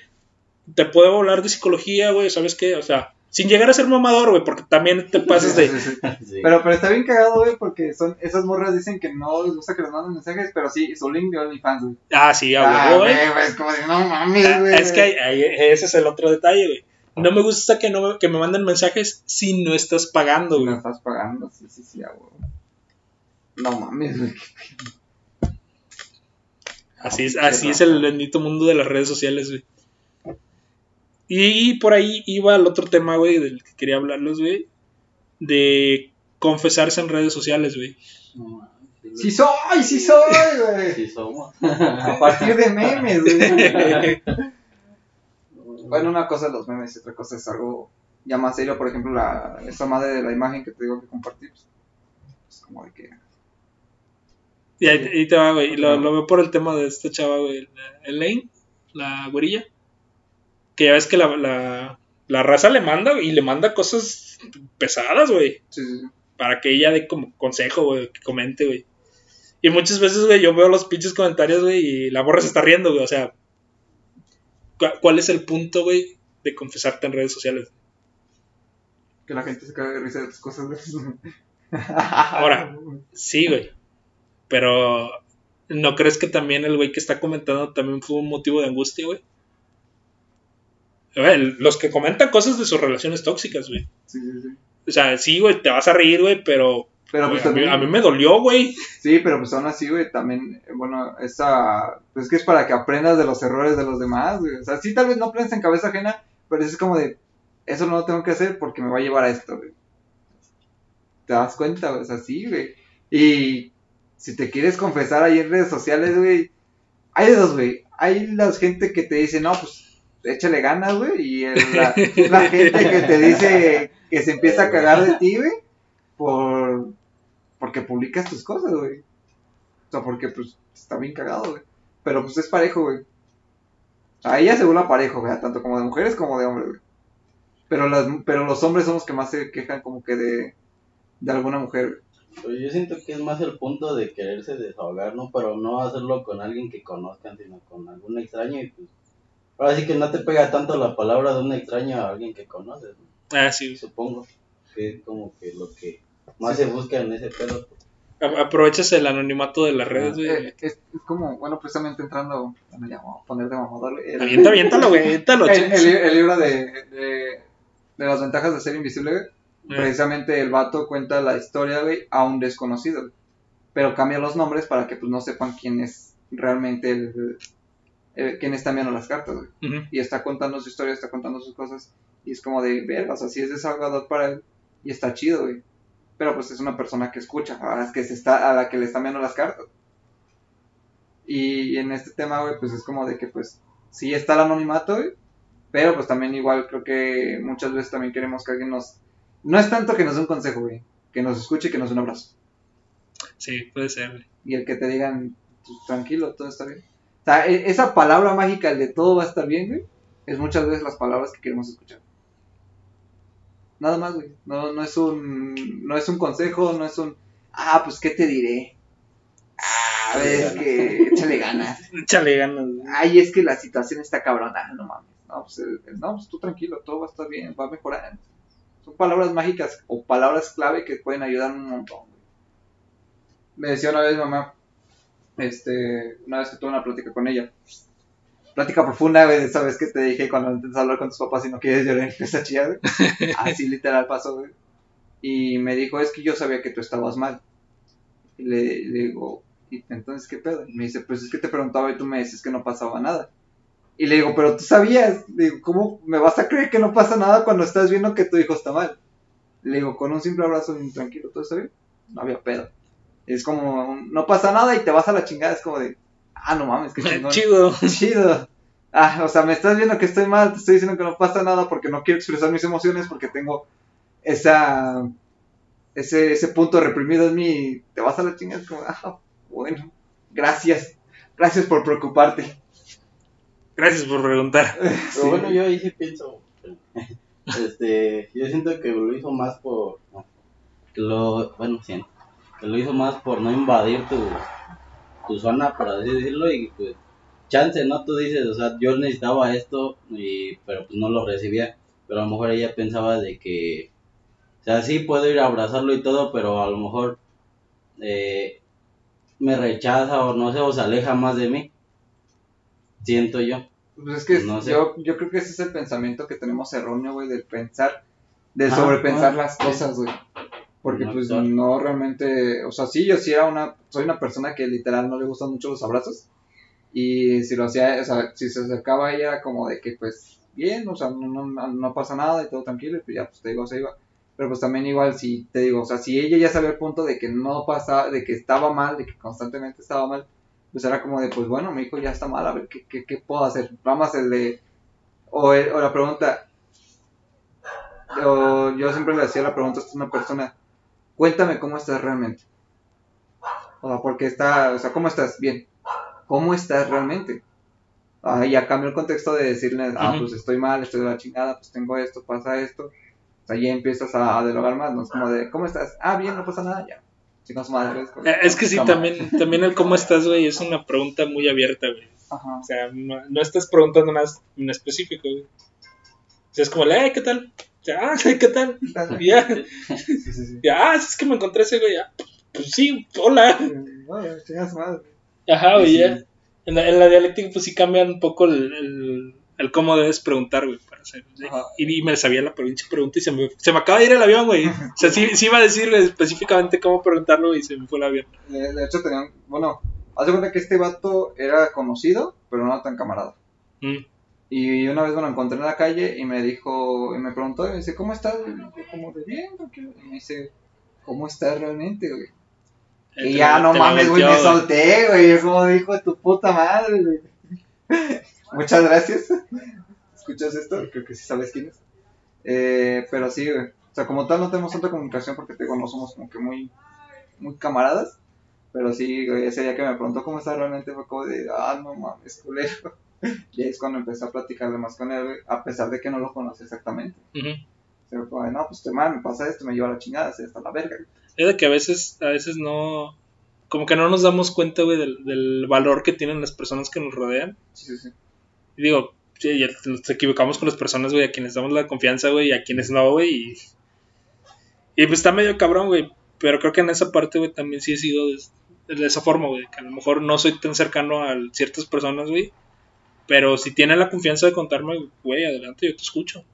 Te puedo hablar de psicología, güey, ¿sabes qué? O sea, sin llegar a ser mamador, güey, porque también te pasas de... <laughs> sí. Pero, pero está bien cagado, güey, porque son, esas morras dicen que no les gusta que les manden mensajes, pero sí, su link de OnlyFans, güey. Ah, sí, Ah, güey. güey, güey, es como de, no mames, güey. Es que ese es el otro detalle, güey. No me gusta que, no me, que me manden mensajes si no estás pagando, Si no güey. estás pagando, sí, sí, sí, huevo. No mames, güey. Así es, así es el bendito mundo de las redes sociales, güey. Y por ahí iba el otro tema, güey, del que quería hablarles, güey. De confesarse en redes sociales, güey. No sí, soy, sí soy, güey. sí somos. A partir de memes, güey. <laughs> Bueno, una cosa es los memes y otra cosa es algo ya más serio. Por ejemplo, la, esa madre de la imagen que te digo que compartí. Pues, es como de que. Y ahí, ahí te va, güey. Y lo, lo veo por el tema de esta chava, güey. la- Elaine, la güerilla. Que ya ves que la, la, la raza le manda, güey, y le manda cosas pesadas, güey. Sí, sí, para que ella dé como consejo, güey, que comente, güey. Y muchas veces, güey, yo veo los pinches comentarios, güey, y la morra se está riendo, güey, o sea, ¿cu- ¿cuál es el punto, güey, de confesarte en redes sociales? Que la gente se cae de risa de tus cosas, güey. Ahora. <laughs> Sí, güey, pero ¿no crees que también el güey que está comentando también fue un motivo de angustia, güey? Los que comentan cosas de sus relaciones tóxicas, güey. Sí, sí, sí. O sea, sí, güey, te vas a reír, güey, pero Pero pues a, mí, también. a mí me dolió, güey. Sí, pero pues aún así, güey, también, eh, bueno, esa, pues es que es para que aprendas de los errores de los demás, güey. O sea, sí, tal vez no aprendes en cabeza ajena, pero es como de, eso no lo tengo que hacer porque me va a llevar a esto, güey. ¿Te das cuenta, güey? O sea, sí, güey. Y si te quieres confesar ahí en redes sociales, güey, hay dos, güey. Hay la gente que te dice, no, pues, échale ganas, güey, y el- la, <laughs> la gente que te dice que se empieza a cagar de ti, güey, por porque publicas tus cosas, güey. O sea, porque pues está bien cagado, güey. Pero pues es parejo, güey. Sea, ella se vuelve parejo, güey, tanto como de mujeres como de hombres, güey. Pero las pero los hombres son los que más se quejan como que de de alguna mujer, güey. Pero yo siento que es más el punto de quererse desahogar, ¿no? Pero no hacerlo con alguien que conozcan, sino con algún extraño y pues... Ahora sí que no te pega tanto la palabra de un extraño a alguien que conoces, ¿no? Ah, sí, supongo que es como que lo que más se busca en ese pedo. A- Aprovechas el anonimato de las redes, güey. Eh, es, es como, bueno, precisamente entrando, bueno, ya vamos a poner de mamador, güey, el- Avienta, aviéntalo, güey, aviéntalo. <laughs> el, chingues. el- el libro de, de, de las ventajas de ser invisible, güey, precisamente el vato cuenta la historia, güey, a un desconocido, güey. pero cambia los nombres para que pues no sepan quién es realmente el, el- quién está enviando las cartas, güey. y está contando su historia, está contando sus cosas, y es como de verga, o sea, sí es desahogador para él, y está chido, güey. Pero pues es una persona que escucha, a las que se está, a la que le están viendo las cartas. Y, en este tema, güey, pues es como de que pues sí está el anonimato, güey, pero pues también igual creo que muchas veces también queremos que alguien nos... No es tanto que nos dé un consejo, güey, que nos escuche y que nos dé un abrazo. Sí, puede ser, güey. Y el que te digan, "Pues, tranquilo, todo está bien. O sea, e- esa palabra mágica, el de todo va a estar bien, güey, es muchas veces las palabras que queremos escuchar. Nada más, güey. No, no es un, no es un consejo, no es un, ah, pues, ¿qué te diré? Ah, es que échale ganas. <laughs> Échale ganas, güey. Ay, es que la situación está cabrona, no mames. No, pues, el- no, pues tú tranquilo, todo va a estar bien, va a mejorar. Son palabras mágicas o palabras clave que pueden ayudar un montón. Me decía una vez mamá, este, una vez que tuve una plática con ella. Plática profunda, güey, esa vez que te dije cuando intentas hablar con tus papás y no quieres llorar y empiezas a chillar, güey. <laughs> Así literal pasó, güey. Y me dijo, es que yo sabía que tú estabas mal. Y le, le digo, ¿y entonces qué pedo? Y me dice, pues es que te preguntaba y tú me dices que no pasaba nada. Y le digo, pero tú sabías. Le digo, ¿cómo me vas a creer que no pasa nada cuando estás viendo que tu hijo está mal? Le digo, con un simple abrazo tranquilo, ¿todo está bien? No había pedo. Es como, no pasa nada y te vas a la chingada. Es como de, ah, no mames, qué chingón. Chido. <laughs> Chido. Ah, o sea, me estás viendo que estoy mal, te estoy diciendo que no pasa nada porque no quiero expresar mis emociones porque tengo esa ese, ese punto reprimido en mí y te vas a la chingada. Es como, ah, bueno, gracias. Gracias por preocuparte. Gracias por preguntar. <laughs> Pero Sí. bueno, yo ahí sí pienso. <laughs> Este, yo siento que lo hizo más por. Que lo, bueno, siento. Que lo hizo más por no invadir tu, tu zona, por así decirlo. Y pues, chance, ¿no? Tú dices, o sea, yo necesitaba esto, y, pero pues no lo recibía. Pero a lo mejor ella pensaba de que. O sea, sí puedo ir a abrazarlo y todo, pero a lo mejor. eh, me rechaza o no sé, o se aleja más de mí. Siento yo. Pues es que No sé. yo, yo creo que ese es el pensamiento que tenemos erróneo, güey, del pensar, de Ajá, sobrepensar las cosas, güey. Porque No, pues claro. no realmente, o sea, sí, yo sí era una, soy una persona que literal no le gustan mucho los abrazos. Y si lo hacía, o sea, si se acercaba a ella era como de que pues bien, o sea, no, no, no- no pasa nada y todo tranquilo, y pues ya, pues te digo, se iba. Pero pues también igual si te digo, o sea, si ella ya sabía el punto de que no pasaba, de que estaba mal, de que constantemente estaba mal, pues era como de, pues bueno, mi hijo ya está mal, a ver, ¿qué, qué, qué puedo hacer? Vamos a hacerle, o, el- o la pregunta, o yo siempre le hacía la pregunta a una persona, cuéntame cómo estás realmente. O sea, porque está, o sea, ¿cómo estás? Bien. ¿Cómo estás realmente? Ah, ya cambio el contexto de decirle, ah, pues estoy mal, estoy de la chingada, pues tengo esto, pasa esto. O sea, ya empiezas a, a dialogar más, no es como de, ¿cómo estás? Ah, bien, no pasa nada, ya. Chicos, madre. Es, como- Eh, Es que sí, también, también el cómo estás, güey, es una pregunta muy abierta, güey. Ajá. O sea, no, no estás preguntando nada en específico, güey. O sea, es como, "Eh, ¿qué tal? Ah, <laughs> ¿qué tal? Ya, Sí, sí, sí. ya, ah, es que me encontré ese güey, ya. Pues sí, hola. No, chingas madre. Ajá, güey, sí. En la, en la dialéctica, pues sí cambia un poco el, el, el cómo debes preguntar, güey, para hacer. Y, y me sabía la pinche pregunta y se me, se me acaba de ir el avión, güey. O sea, sí, sí iba a decir específicamente cómo preguntarlo y se me fue el avión. De, de hecho, tenían, bueno, haz de cuenta que este vato era conocido, pero no tan camarada. Mm. Y una vez me lo encontré en la calle y me dijo, y me preguntó, y me dice, ¿cómo estás? Como de bien. Y me dice, ¿cómo estás realmente, güey? Eh, Y ya no mames, güey, me solté, güey. Es como dijo de tu puta madre, güey. <laughs> Muchas gracias. ¿Escuchas esto? Creo que sí sabes quién es. Eh, pero sí, güey. O sea, como tal no tenemos tanta comunicación porque te digo, no somos como que muy, muy camaradas. Pero sí, güey, ese día que me preguntó cómo está realmente fue como de, ah, no mames, culero. <laughs> Y ahí es cuando empecé a platicar más con él, güey, a pesar de que no lo conocí exactamente. Ujú. Pero como de, no, pues te mal, me pasa esto, me lleva a la chingada, así hasta la verga. güey. Es de que a veces, a veces no, como que no nos damos cuenta, güey, del, del valor que tienen las personas que nos rodean. Sí, sí, sí. Digo, ya nos equivocamos con las personas, güey, a quienes damos la confianza, güey, y a quienes no, güey. Y, pues está medio cabrón, güey. Pero creo que en esa parte, güey, también sí he sido de, esa forma, güey. Que a lo mejor no soy tan cercano a ciertas personas, güey. Pero si tienen la confianza de contarme, güey, adelante, yo te escucho.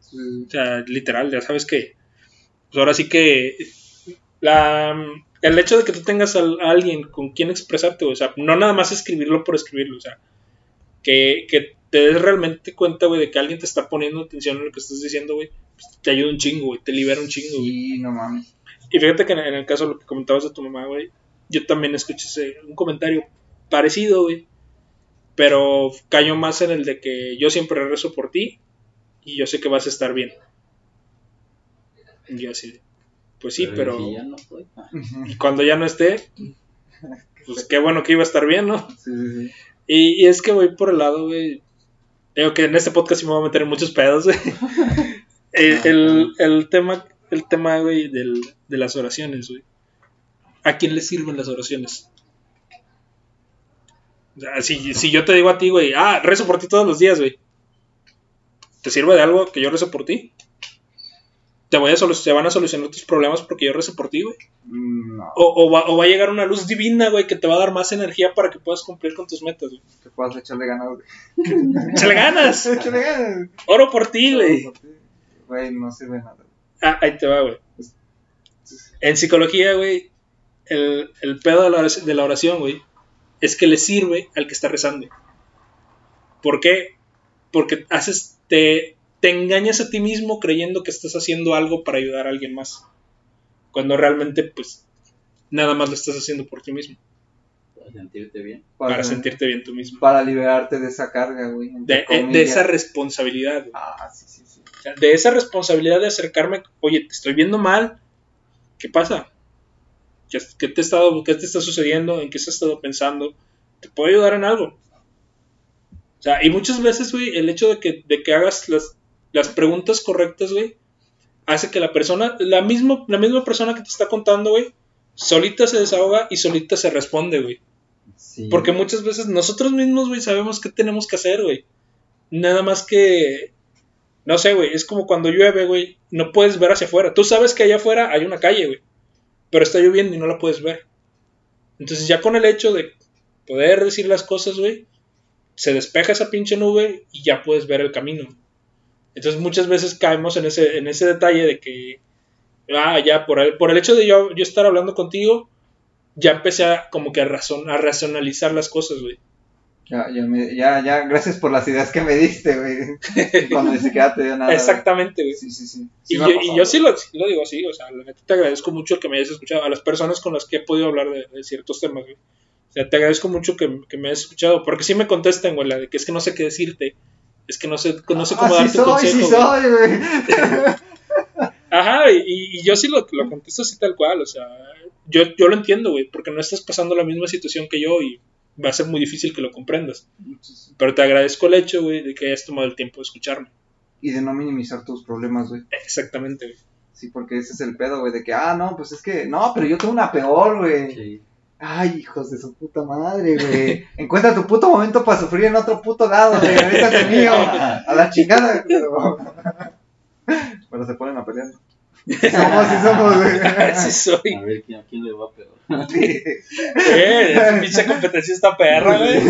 O sea, literal, ya sabes que. Pues ahora sí que. La, el hecho de que tú tengas a, alguien con quien expresarte, o sea, no nada más escribirlo por escribirlo, o sea, que, que te des realmente cuenta, güey, de que alguien te está poniendo atención en lo que estás diciendo, güey, pues te ayuda un chingo, güey, te libera un chingo, güey. Sí, no mames. Y fíjate que en, en el caso de lo que comentabas de tu mamá, güey, yo también escuché ese- un comentario parecido, güey. Pero cayó más en el de que yo siempre rezo por ti y yo sé que vas a estar bien. Y yo así, pues sí, pero si ya no estoy. y cuando ya no esté, pues qué bueno que iba a estar bien, ¿no? Sí, sí, sí. Y, y es que voy por el lado, güey. Digo que en este podcast sí me voy a meter en muchos pedos, güey. <laughs> el, el, el tema, el tema, güey, del, de las oraciones, güey. ¿A quién le sirven las oraciones? Si, si yo te digo a ti, güey, ah, rezo por ti todos los días, güey. ¿Te sirve de algo que yo rezo por ti? ¿Te, voy a solu- ¿Te van a solucionar tus problemas porque yo rezo por ti, güey? Mm, No, O, o va, o va a llegar una luz divina, güey, que te va a dar más energía para que puedas cumplir con tus metas, güey. que puedas echarle ganas, güey. <laughs> ¡Échale ganas! <laughs> Échale ganas. Oro por ti, güey. Güey, no sirve nada. Ah, ahí te va, güey. En psicología, güey, el, el pedo de la oración, de la oración, güey, es que le sirve al que está rezando. ¿Por qué? Porque haces, te, te engañas a ti mismo creyendo que estás haciendo algo para ayudar a alguien más. Cuando realmente, pues, nada más lo estás haciendo por ti mismo. Para sentirte bien. Para, sentirte bien tú mismo. Para liberarte de esa carga, güey. De, eh, de esa responsabilidad, güey. Ah, sí, sí, sí. O sea, de esa responsabilidad de acercarme, oye, te estoy viendo mal, ¿qué pasa? ¿Qué, qué te, ha estado, ¿Qué te está sucediendo? ¿En qué has estado pensando? ¿Te puedo ayudar en algo? O sea, y muchas veces, güey, el hecho de que, de que hagas las, las preguntas correctas, güey, hace que la persona, la, mismo, la misma persona que te está contando, güey, solita se desahoga y solita se responde, güey. Sí. Porque muchas veces nosotros mismos, güey, sabemos qué tenemos que hacer, güey. Nada más que. No sé, güey. Es como cuando llueve, güey. No puedes ver hacia afuera. Tú sabes que allá afuera hay una calle, güey. Pero está lloviendo y no la puedes ver. Entonces, ya con el hecho de poder decir las cosas, güey, se despeja esa pinche nube y ya puedes ver el camino. Entonces, muchas veces caemos en ese, en ese detalle de que. Ah, ya, por el, por el hecho de yo, yo estar hablando contigo, ya empecé a como que a, razón, a racionalizar las cosas, güey. Ya, ya, me- ya, ya, gracias por las ideas que me diste, güey. <laughs> Cuando ni siquiera te dio nada. Exactamente, güey. Sí, sí, sí. Y, Sí yo, y yo sí lo, sí lo digo así, o sea, la neta te agradezco mucho que me hayas escuchado, a las personas con las que he podido hablar de, de ciertos temas, güey. O sea, te agradezco mucho que, que me hayas escuchado, porque sí me contestan, güey, la de que es que no sé qué decirte, es que no sé, no sé cómo Ah, darte sí soy, consejo. sí soy, güey. <laughs> Ajá, y, y yo sí lo, lo contesto así tal cual, o sea, yo, yo lo entiendo, güey, porque no estás pasando la misma situación que yo y va a ser muy difícil que lo comprendas. Pero te agradezco el hecho, güey, de que hayas tomado el tiempo de escucharme. Y de no minimizar tus problemas, güey. Exactamente, güey. Sí, porque ese es el pedo, güey, de que, ah, no, pues es que, no, pero yo tengo una peor, güey. Sí. Ay, hijos de su puta madre, güey. Encuentra tu puto momento para sufrir en otro puto lado, güey. Ahorita mío. A la chingada, pero... <laughs> Pero se ponen a pelear. Somos, sí somos, güey. <laughs> Así soy. A ver quién, a quién le va peor. <laughs> Sí. Eh, esa pinche competencia está perra, güey.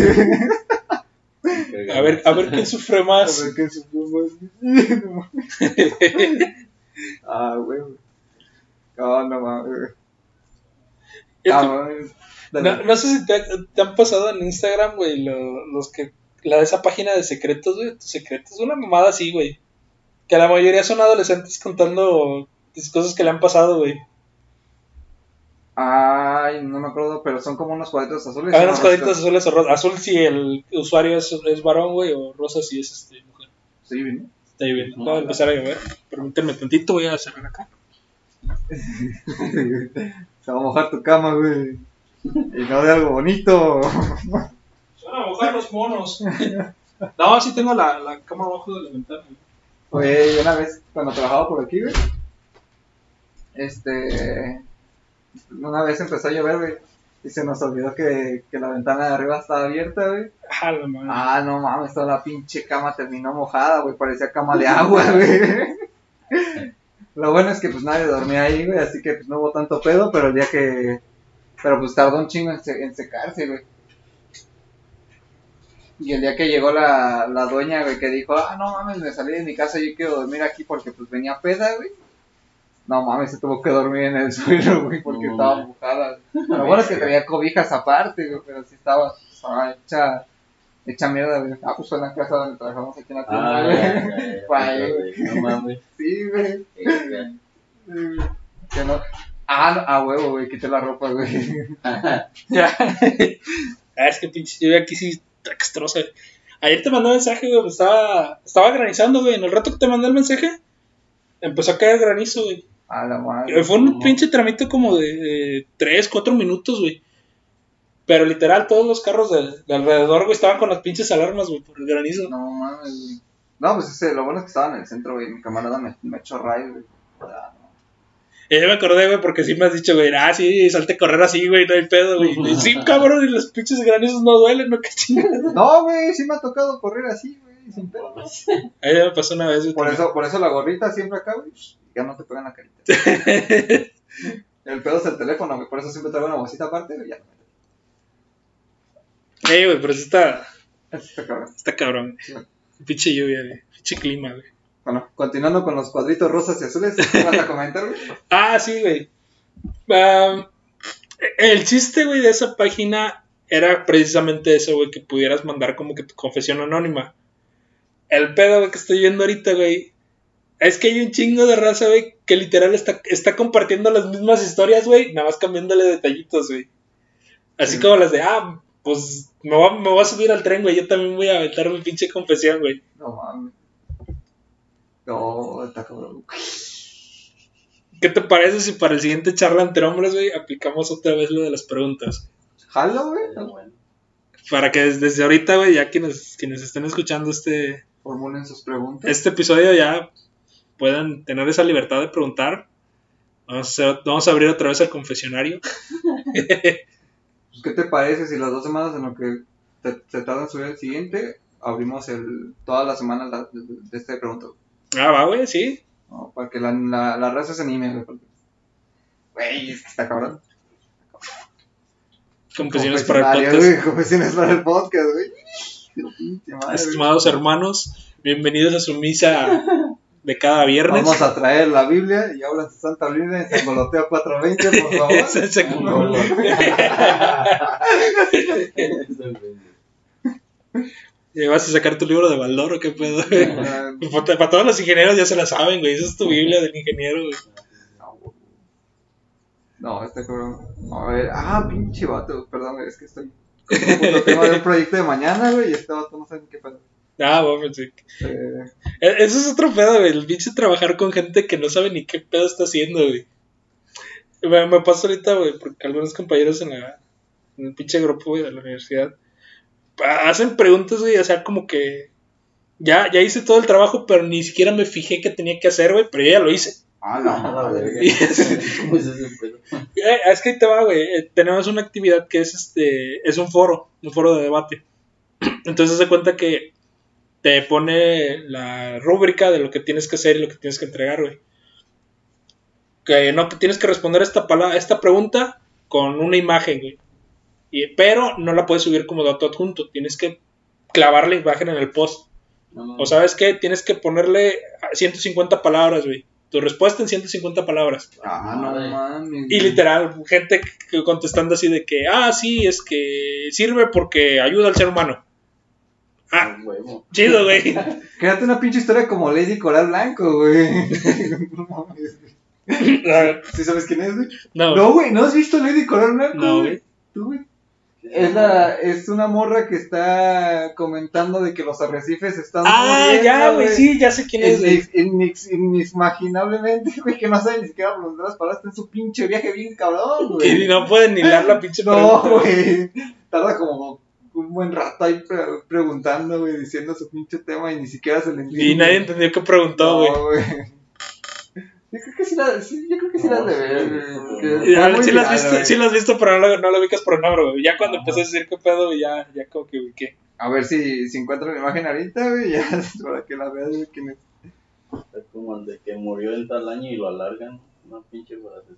A ver, a ver quién sufre A más. ver qué sufrimos. No. Ah, güey. No, no mames. Cabrón. <laughs> No, no sé si te, te han pasado en Instagram, güey, lo- los que. La de esa página de secretos, güey. Tus secretos, una mamada así, güey. Que la mayoría son adolescentes contando las cosas que le han pasado, güey. Ay, no me acuerdo, pero son como unos cuadritos azules. A ver, ¿no? unos cuadritos azules o rosas. Azul si el usuario es, es varón, güey, o rosa si es este, mujer. Sí, bien. Está bien. Va a empezar a llover. Permítanme tantito, voy a cerrar acá. <laughs> Se va a mojar tu cama, güey. Y no de algo bonito. Se van a mojar los monos. No, sí tengo la, la cama abajo de la ventana. Güey, una vez cuando trabajaba por aquí, güey. Este. Una vez empezó a llover, güey. Y se nos olvidó que, que la ventana de arriba estaba abierta, güey. Ah. Ah, no mames, toda la pinche cama terminó mojada, güey. Parecía cama de agua, güey. Lo bueno es que pues nadie dormía ahí, güey, así que pues no hubo tanto pedo, pero el día que... Pero pues tardó un chingo en, se- en secarse, güey. Y el día que llegó la, la dueña, güey, que dijo, ah, no mames, me salí de mi casa, yo quiero dormir aquí porque pues venía peda, güey. No mames, se tuvo que dormir en el <laughs> suelo, güey, porque No estaba mojada. Lo bueno es que traía cobijas aparte, güey, pero sí estaba, estaba hecha, hecha mierda, güey. Ah, pues fue en la casa donde trabajamos aquí en la tienda, güey. No mames. <laughs> Sí, güey. Eh, Que no. Ah, no, a huevo, güey, quité la ropa, güey. <laughs> Ya. <laughs> ah, es que pinche lluvia aquí sí extrosa. Ayer te mandé un mensaje, güey. Estaba, estaba granizando, güey. En el rato que te mandé el mensaje, empezó a caer granizo, güey. A la madre. Y Fue un pinche tramito como de 3, 4 minutos, güey. Pero literal, todos los carros de, de alrededor, güey, estaban con las pinches alarmas, güey, por el granizo. No mames, güey. No, pues ese, lo bueno es que estaba en el centro, güey. Mi camarada me, me echó rayos, güey. Ah, no. Y me acordé, güey, porque sí me has dicho, güey, ah, sí, salte a correr así, güey, no hay pedo, güey. Y sí, <laughs> cabrón, y los pinches granizos no duelen, ¿no? <laughs> Qué chingada. No, güey, sí me ha tocado correr así, güey, sin pedo. Ahí ya me pasó una vez, güey. Por eso, por eso la gorrita siempre acá, güey, ya no te pegan la carita. <laughs> El pedo es el teléfono, güey, por eso siempre traigo una bolsita aparte, güey, ya. Ey, güey, pero sí está, está cabrón. está cabrón. Sí. Pinche lluvia, güey. Pinche clima, güey. Bueno, continuando con los cuadritos rosas y azules, ¿qué <laughs> vas a comentar, güey? Ah, sí, güey. El chiste, güey, de esa página era precisamente eso, güey, que pudieras mandar como que tu confesión anónima. El pedo, güey, que estoy viendo ahorita, güey, es que hay un chingo de raza, güey, que literal está, está compartiendo las mismas historias, güey, nada más cambiándole detallitos, güey. Así Sí. como las de, ah, pues me voy, a- me voy a subir al tren, güey, yo también voy a aventar mi pinche confesión, güey. No mames. No, está cabrón. ¿Qué te parece si para el siguiente charla entre hombres, güey, aplicamos otra vez lo de las preguntas? Jalo, güey. Bueno. Para que desde, desde ahorita, güey, ya quienes, quienes estén escuchando este, Formulen sus preguntas. este episodio ya puedan tener esa libertad de preguntar. Vamos a, vamos a abrir otra vez el confesionario. <laughs> ¿Qué te parece si las dos semanas en lo que te, se tarda en subir el siguiente, abrimos el, toda la semana la- de, este pregunta? Ah, va, güey, sí. ¿no? Para que la, la, la raza se anime, güey. porque- Güey, es que está cabrón. Confesiones para el podcast. güey, Confesiones para el podcast, güey. Estimados hermanos, bienvenidos a su misa de cada viernes. Vamos a traer la Biblia y habla de Santa Biblia en San Goloteo 420, por favor. <laughs> Es el- No, no. <laughs> ¿Y ¿Vas a sacar tu libro de Baldor o qué pedo? <laughs> Para, para todos los ingenieros ya se la saben, güey. Esa es tu Biblia del ingeniero, güey. No, está cabrón. A ver, ah, pinche vato, perdón, es que estoy con un tema de un proyecto de mañana, güey, y este vato no sabe qué pedo. Ah, bueno, sí. Eh, Eso es otro pedo, güey. El pinche trabajar con gente que no sabe ni qué pedo está haciendo, güey. Me, me pasa ahorita, güey, porque algunos compañeros en, la, en el pinche grupo, güey, de la universidad hacen preguntas, güey, o sea, como que ya, ya hice todo el trabajo, pero ni siquiera me fijé que tenía que hacer, güey, pero yo ya lo hice. ah, la madre. <laughs> ¿Cómo es ese pedo? Eh, es que ahí te va, güey. Eh, tenemos una actividad que es este es un foro, un foro de debate. <clears throat> Entonces se cuenta que te pone la rúbrica de lo que tienes que hacer y lo que tienes que entregar, güey. Que no que tienes que responder esta pala- esta pregunta con una imagen, güey. Y, pero no la puedes subir como dato adjunto, tienes que clavar la imagen en el post. No. O sabes qué, tienes que ponerle 150 palabras, güey. Tu respuesta en 150 palabras. Ah, no mames. Y literal, gente contestando así de que, ah, sí, es que sirve porque ayuda al ser humano. Ah, Huevo. chido, güey. <laughs> Créate una pinche historia como Lady Coral Blanco, güey. <laughs> no mames. Ah, ¿Sí sabes quién es, güey? no, No, güey, ¿no has visto Lady Coral Blanco? No, güey. güey. ¿Tú, güey? Es, la, es una morra que está comentando de que los arrecifes están. Ah, muriendo, ya, güey, sí, ya sé quién es, güey. Inex- inex- Inimaginablemente, <laughs> güey, que no sabe ni siquiera pronunciar las palabras, está en su pinche viaje bien cabrón, güey. Y no pueden hilar la pinche No, güey. Tarda como un buen rato ahí pre- preguntando, güey, diciendo su pinche tema y ni siquiera se le entiende. Y nadie entendió qué preguntó, güey. No. Yo creo que sí la, sí, yo creo que sí la de ver, güey. porque Y, está a ver, muy sí viral, visto, sí lo has visto, pero no lo, no lo ubicas por nombre, güey. Ya cuando empecé a decir qué pedo, ya, ya como que ubiqué. A ver si, si encuentro la imagen ahorita, güey, ya, <laughs> para que la veas, güey, quién es. Es como el de que murió en tal año y lo alargan. Una pinche frase.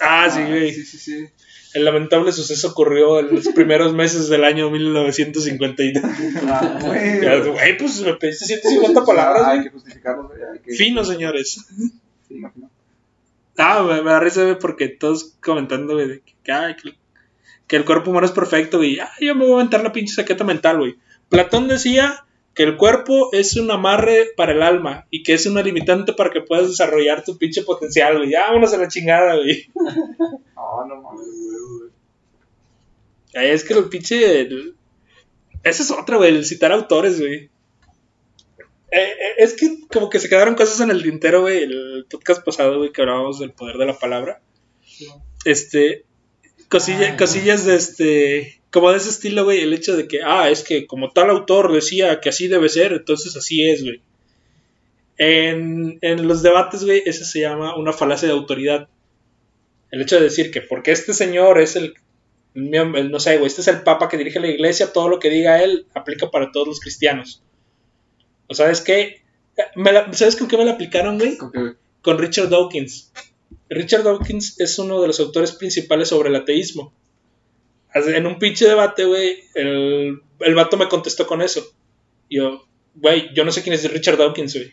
Ah, sí, güey. Sí, sí, sí. El lamentable suceso ocurrió en los primeros meses del año 1952. Ah, güey. Güey, pues me pediste 150 palabras, Hay que justificarlo, güey. hay que- Fino, señores. Sí, imagino. Ah, me, me da risa, güey, porque todos comentando, güey, de que, ay, que, que el cuerpo humano es perfecto, güey. Ah, yo me voy a aventar la pinche saqueta mental, güey. Platón decía que el cuerpo es un amarre para el alma y que es una limitante para que puedas desarrollar tu pinche potencial, güey. Ya, vámonos a la chingada, güey. <laughs> No, no mames, güey. Es que el pinche. el- Esa es otra, güey, el citar autores, güey. Eh, eh, es que como que se quedaron cosas en el tintero, güey. El podcast pasado, güey, que hablábamos del poder de la palabra. Este. cosilla-. Cosillas de este. Como de ese estilo, güey. El hecho de que, ah, es que como tal autor decía que así debe ser, entonces así es, güey. En, en los debates, güey, eso se llama una falacia de autoridad. El hecho de decir que porque este señor es el no sé, güey, este es el papa que dirige la iglesia, todo lo que diga él aplica para todos los cristianos. ¿O sabes qué? Me la- ¿Sabes con qué me la aplicaron, güey? Con Richard Dawkins. Richard Dawkins es uno de los autores principales sobre el ateísmo. En un pinche debate, güey, el, el vato me contestó con eso. Yo, güey, yo no sé quién es Richard Dawkins, güey.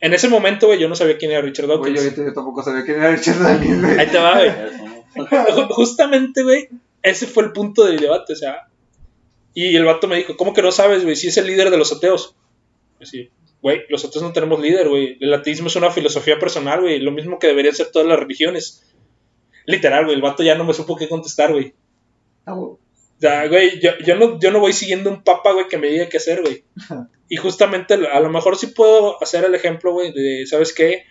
En ese momento, güey, yo no sabía quién era Richard Güey, Dawkins. yo, ahorita yo tampoco sabía quién era Richard Dawkins, güey. Ahí te va, güey. <laughs> Justamente, güey, ese fue el punto del debate, o sea. Y el vato me dijo, ¿cómo que no sabes, güey? Si es el líder de los ateos. Así, güey, los ateos no tenemos líder, güey. El ateísmo es una filosofía personal, güey. Lo mismo que deberían ser todas las religiones. Literal, güey, el vato ya no me supo qué contestar, güey. Güey. O sea, güey, yo, yo, no, yo no voy siguiendo un papa, güey, que me diga qué hacer, güey. <laughs> Y justamente, a lo mejor sí puedo hacer el ejemplo, güey, de, ¿sabes qué?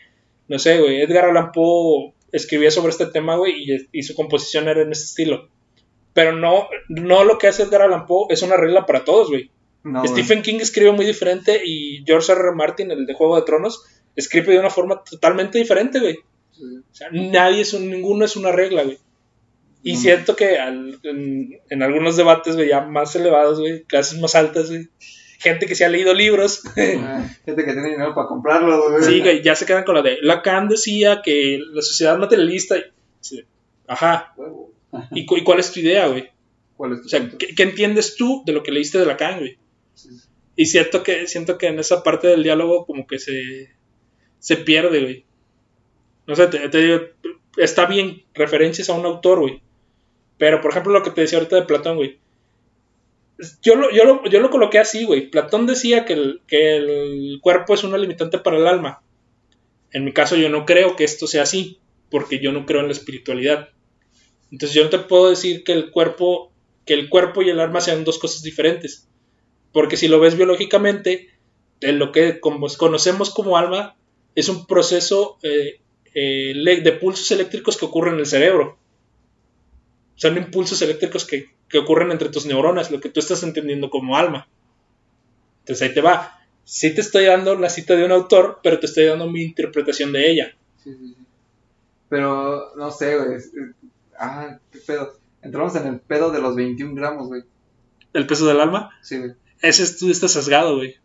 No sé, güey, Edgar Allan Poe escribía sobre este tema, güey, y, y su composición era en este estilo. Pero no, no lo que hace Edgar Allan Poe es una regla para todos, güey. No, güey. Stephen King escribe muy diferente y George R. R. Martin, el de Juego de Tronos, escribe de una forma totalmente diferente, güey. Sí. O sea, nadie es un, ninguno es una regla, güey. Y Mm. siento que al- en, en algunos debates, güey, ya más elevados, güey, clases más altas, güey, gente que se ha leído libros, <laughs> Ah, Gente que tiene dinero para comprarlo, güey. sí, güey, ya se quedan con la de Lacan decía que la sociedad materialista, sí, ajá, Huevo. ¿y, cu- y cuál es tu idea, güey? ¿Cuál es tu O sea? ¿qué, qué entiendes tú de lo que leíste de Lacan, güey? Sí. Y siento que, siento que en esa parte del diálogo como que se, se pierde, güey. No sé, te, te digo, está bien referencias a un autor, güey. Pero, por ejemplo, lo que te decía ahorita de Platón, güey. Yo lo, yo, lo, yo lo coloqué así, güey. Platón decía que el, que el cuerpo es una limitante para el alma. En mi caso, yo no creo que esto sea así, porque yo no creo en la espiritualidad. Entonces, yo no te puedo decir que el cuerpo, que el cuerpo y el alma sean dos cosas diferentes. Porque si lo ves biológicamente, en lo que conocemos como alma es un proceso eh, eh, de pulsos eléctricos que ocurren en el cerebro. Son impulsos eléctricos que, que ocurren entre tus neuronas, lo que tú estás entendiendo como alma. Entonces ahí te va. Sí te estoy dando la cita de un autor, pero te estoy dando mi interpretación de ella. Sí, sí, sí. Pero, no sé, güey. Ah, qué pedo. Entramos en el pedo de los 21 gramos, güey. El peso del alma. Sí, güey. Ese estudio está sesgado, güey.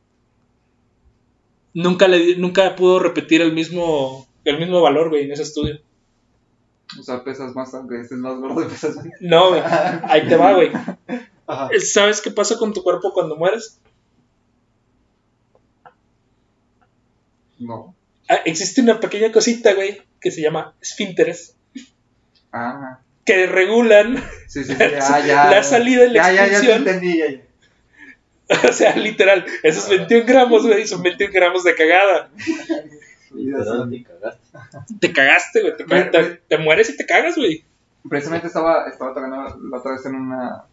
Nunca, le, nunca pudo repetir el mismo, el mismo valor, güey, en ese estudio. O sea, pesas más, aunque estés más gordo y pesas. No, güey. Ahí te va, güey. <laughs> Ajá. ¿Sabes qué pasa con tu cuerpo cuando mueres? No. Ah, existe una pequeña cosita, güey, que se llama esfínteres, Ah. que regulan, Sí, sí, sí. <laughs> Ya, ya. La salida y la ya, ya, ya te entendí, ya, ya. <laughs> o sea, literal, esos 21 gramos, güey, son 21 gramos de cagada. Literal, te cagaste. <laughs> Te cagaste, güey, te, ca- te- te mueres y te cagas, güey. Precisamente estaba, estaba tocando la otra vez en una,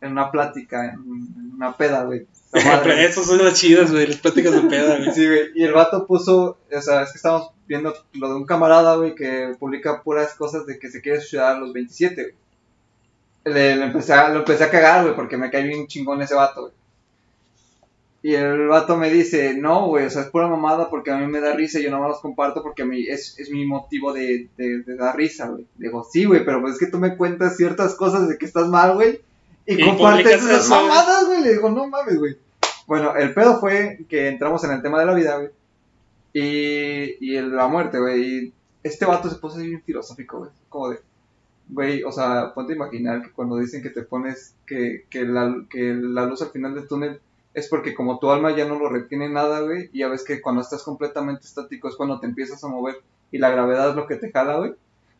en una plática, en, en una peda, güey. <laughs> Esas son las chidas, güey, las pláticas de peda, güey. Sí, güey. Y el vato puso, o sea, es que estamos viendo lo de un camarada, güey, que publica puras cosas de que se quiere suicidar a los 27, güey. Le, le empecé a, lo empecé a cagar, güey, porque me cae bien chingón ese vato, güey. Y el vato me dice, no, güey, o sea, es pura mamada porque a mí me da risa y yo no me los comparto porque a mí es, es mi motivo de, de, de dar risa, güey. Le Digo, sí, güey, pero pues es que tú me cuentas ciertas cosas de que estás mal, güey, y, Y compartes esas mamadas, güey. Le digo, no mames, güey. Bueno, el pedo fue que entramos en el tema de la vida, güey. Y, y el- la muerte, güey. Y este vato se puso así bien filosófico, güey. Como de, güey, o sea, ponte a imaginar que cuando dicen que te pones, que, que, la, que la luz al final del túnel es porque como tu alma ya no lo retiene nada, güey. Y ya ves que cuando estás completamente estático es cuando te empiezas a mover y la gravedad es lo que te jala, güey.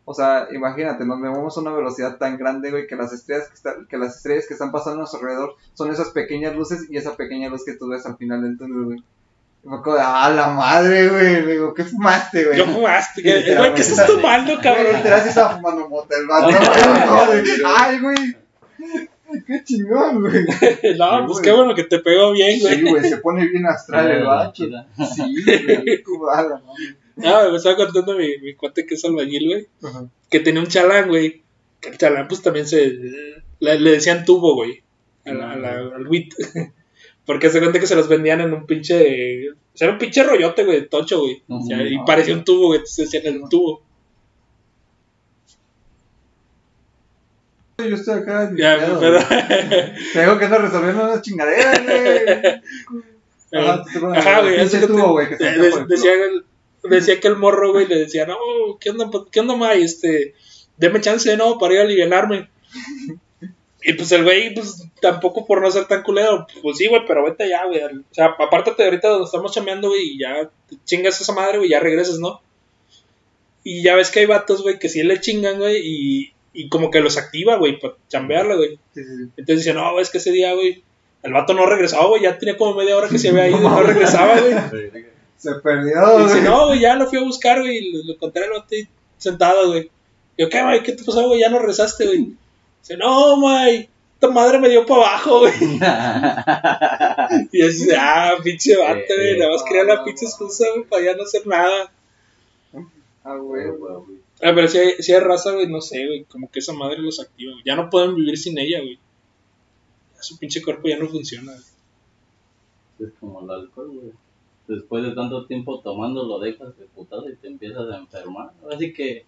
O sea, imagínate, nos movemos a una velocidad tan grande, güey, que las estrellas que, están- que las estrellas que están pasando a nuestro alrededor son esas pequeñas luces y esa pequeña luz que tú ves al final del túnel, güey. Me acuerdo de, ah, la madre, güey. Le digo, ¿qué fumaste, güey? Yo fumaste, güey, ¿qué estás tomando, cabrón? literal sí estaba fumando mota el vato. No, <laughs> güey. Ay, güey. Qué chingón, güey. <laughs> No, pues qué bueno que te pegó bien, güey. Sí, güey, se pone bien astral el. Chida. Sí, güey. Como, ah. Ah, me estaba contando mi, mi cuate que es albañil, güey. Ajá. Que tenía un chalán, güey. Que el chalán, pues también se. Le, le decían tubo, güey. a la- a la- al WIT. <laughs> Porque se cuenta que se los vendían en un pinche. O sea, era un pinche rollote, güey, de tocho, güey. O sea, y Ujú. parecía un tubo, güey. Entonces decían el tubo. Yo estoy acá. Ya, pero. que estar resolviendo unas chingaderas, güey. <laughs> Ajá, güey. güey, decía, el- decía que el morro, güey, le decía, no, ¿qué onda, qué onda? Este, deme chance, ¿no? Para ir a alivianarme. <laughs> Y pues el güey, pues tampoco por no ser tan culero, pues sí, güey, pero vete ya, güey. O sea, apártate ahorita donde estamos chameando, güey, y ya te chingas esa madre, güey, ya regresas, ¿no? Y ya ves que hay vatos, güey, que sí le chingan, güey, y, y como que los activa, güey, para chambearla, güey. Entonces dice, no, es que ese día, güey, el vato no regresaba, güey, ya tenía como media hora que se había ido y no <laughs> regresaba, güey. Se perdió, Y dice, güey. no, güey, ya lo fui a buscar, güey, y lo, lo encontré al vato sentado, güey. Yo, ¿qué, güey? ¿Qué te pasó, güey? Ya no regresaste, güey. Dice, no, güey, esta madre me dio para abajo, güey. <laughs> Y dice, ah, pinche vato, güey, nada más quería la pinche excusa, güey, para ya no hacer nada. Ah, güey. Ah, pero si hay, si hay raza, güey, no sé, güey, como que esa madre los activa, güey. Ya no pueden vivir sin ella, güey. Ya Su pinche cuerpo ya no funciona, güey. Es como el alcohol, güey. Después de tanto tiempo tomando lo dejas de putada y te empiezas a enfermar. Así que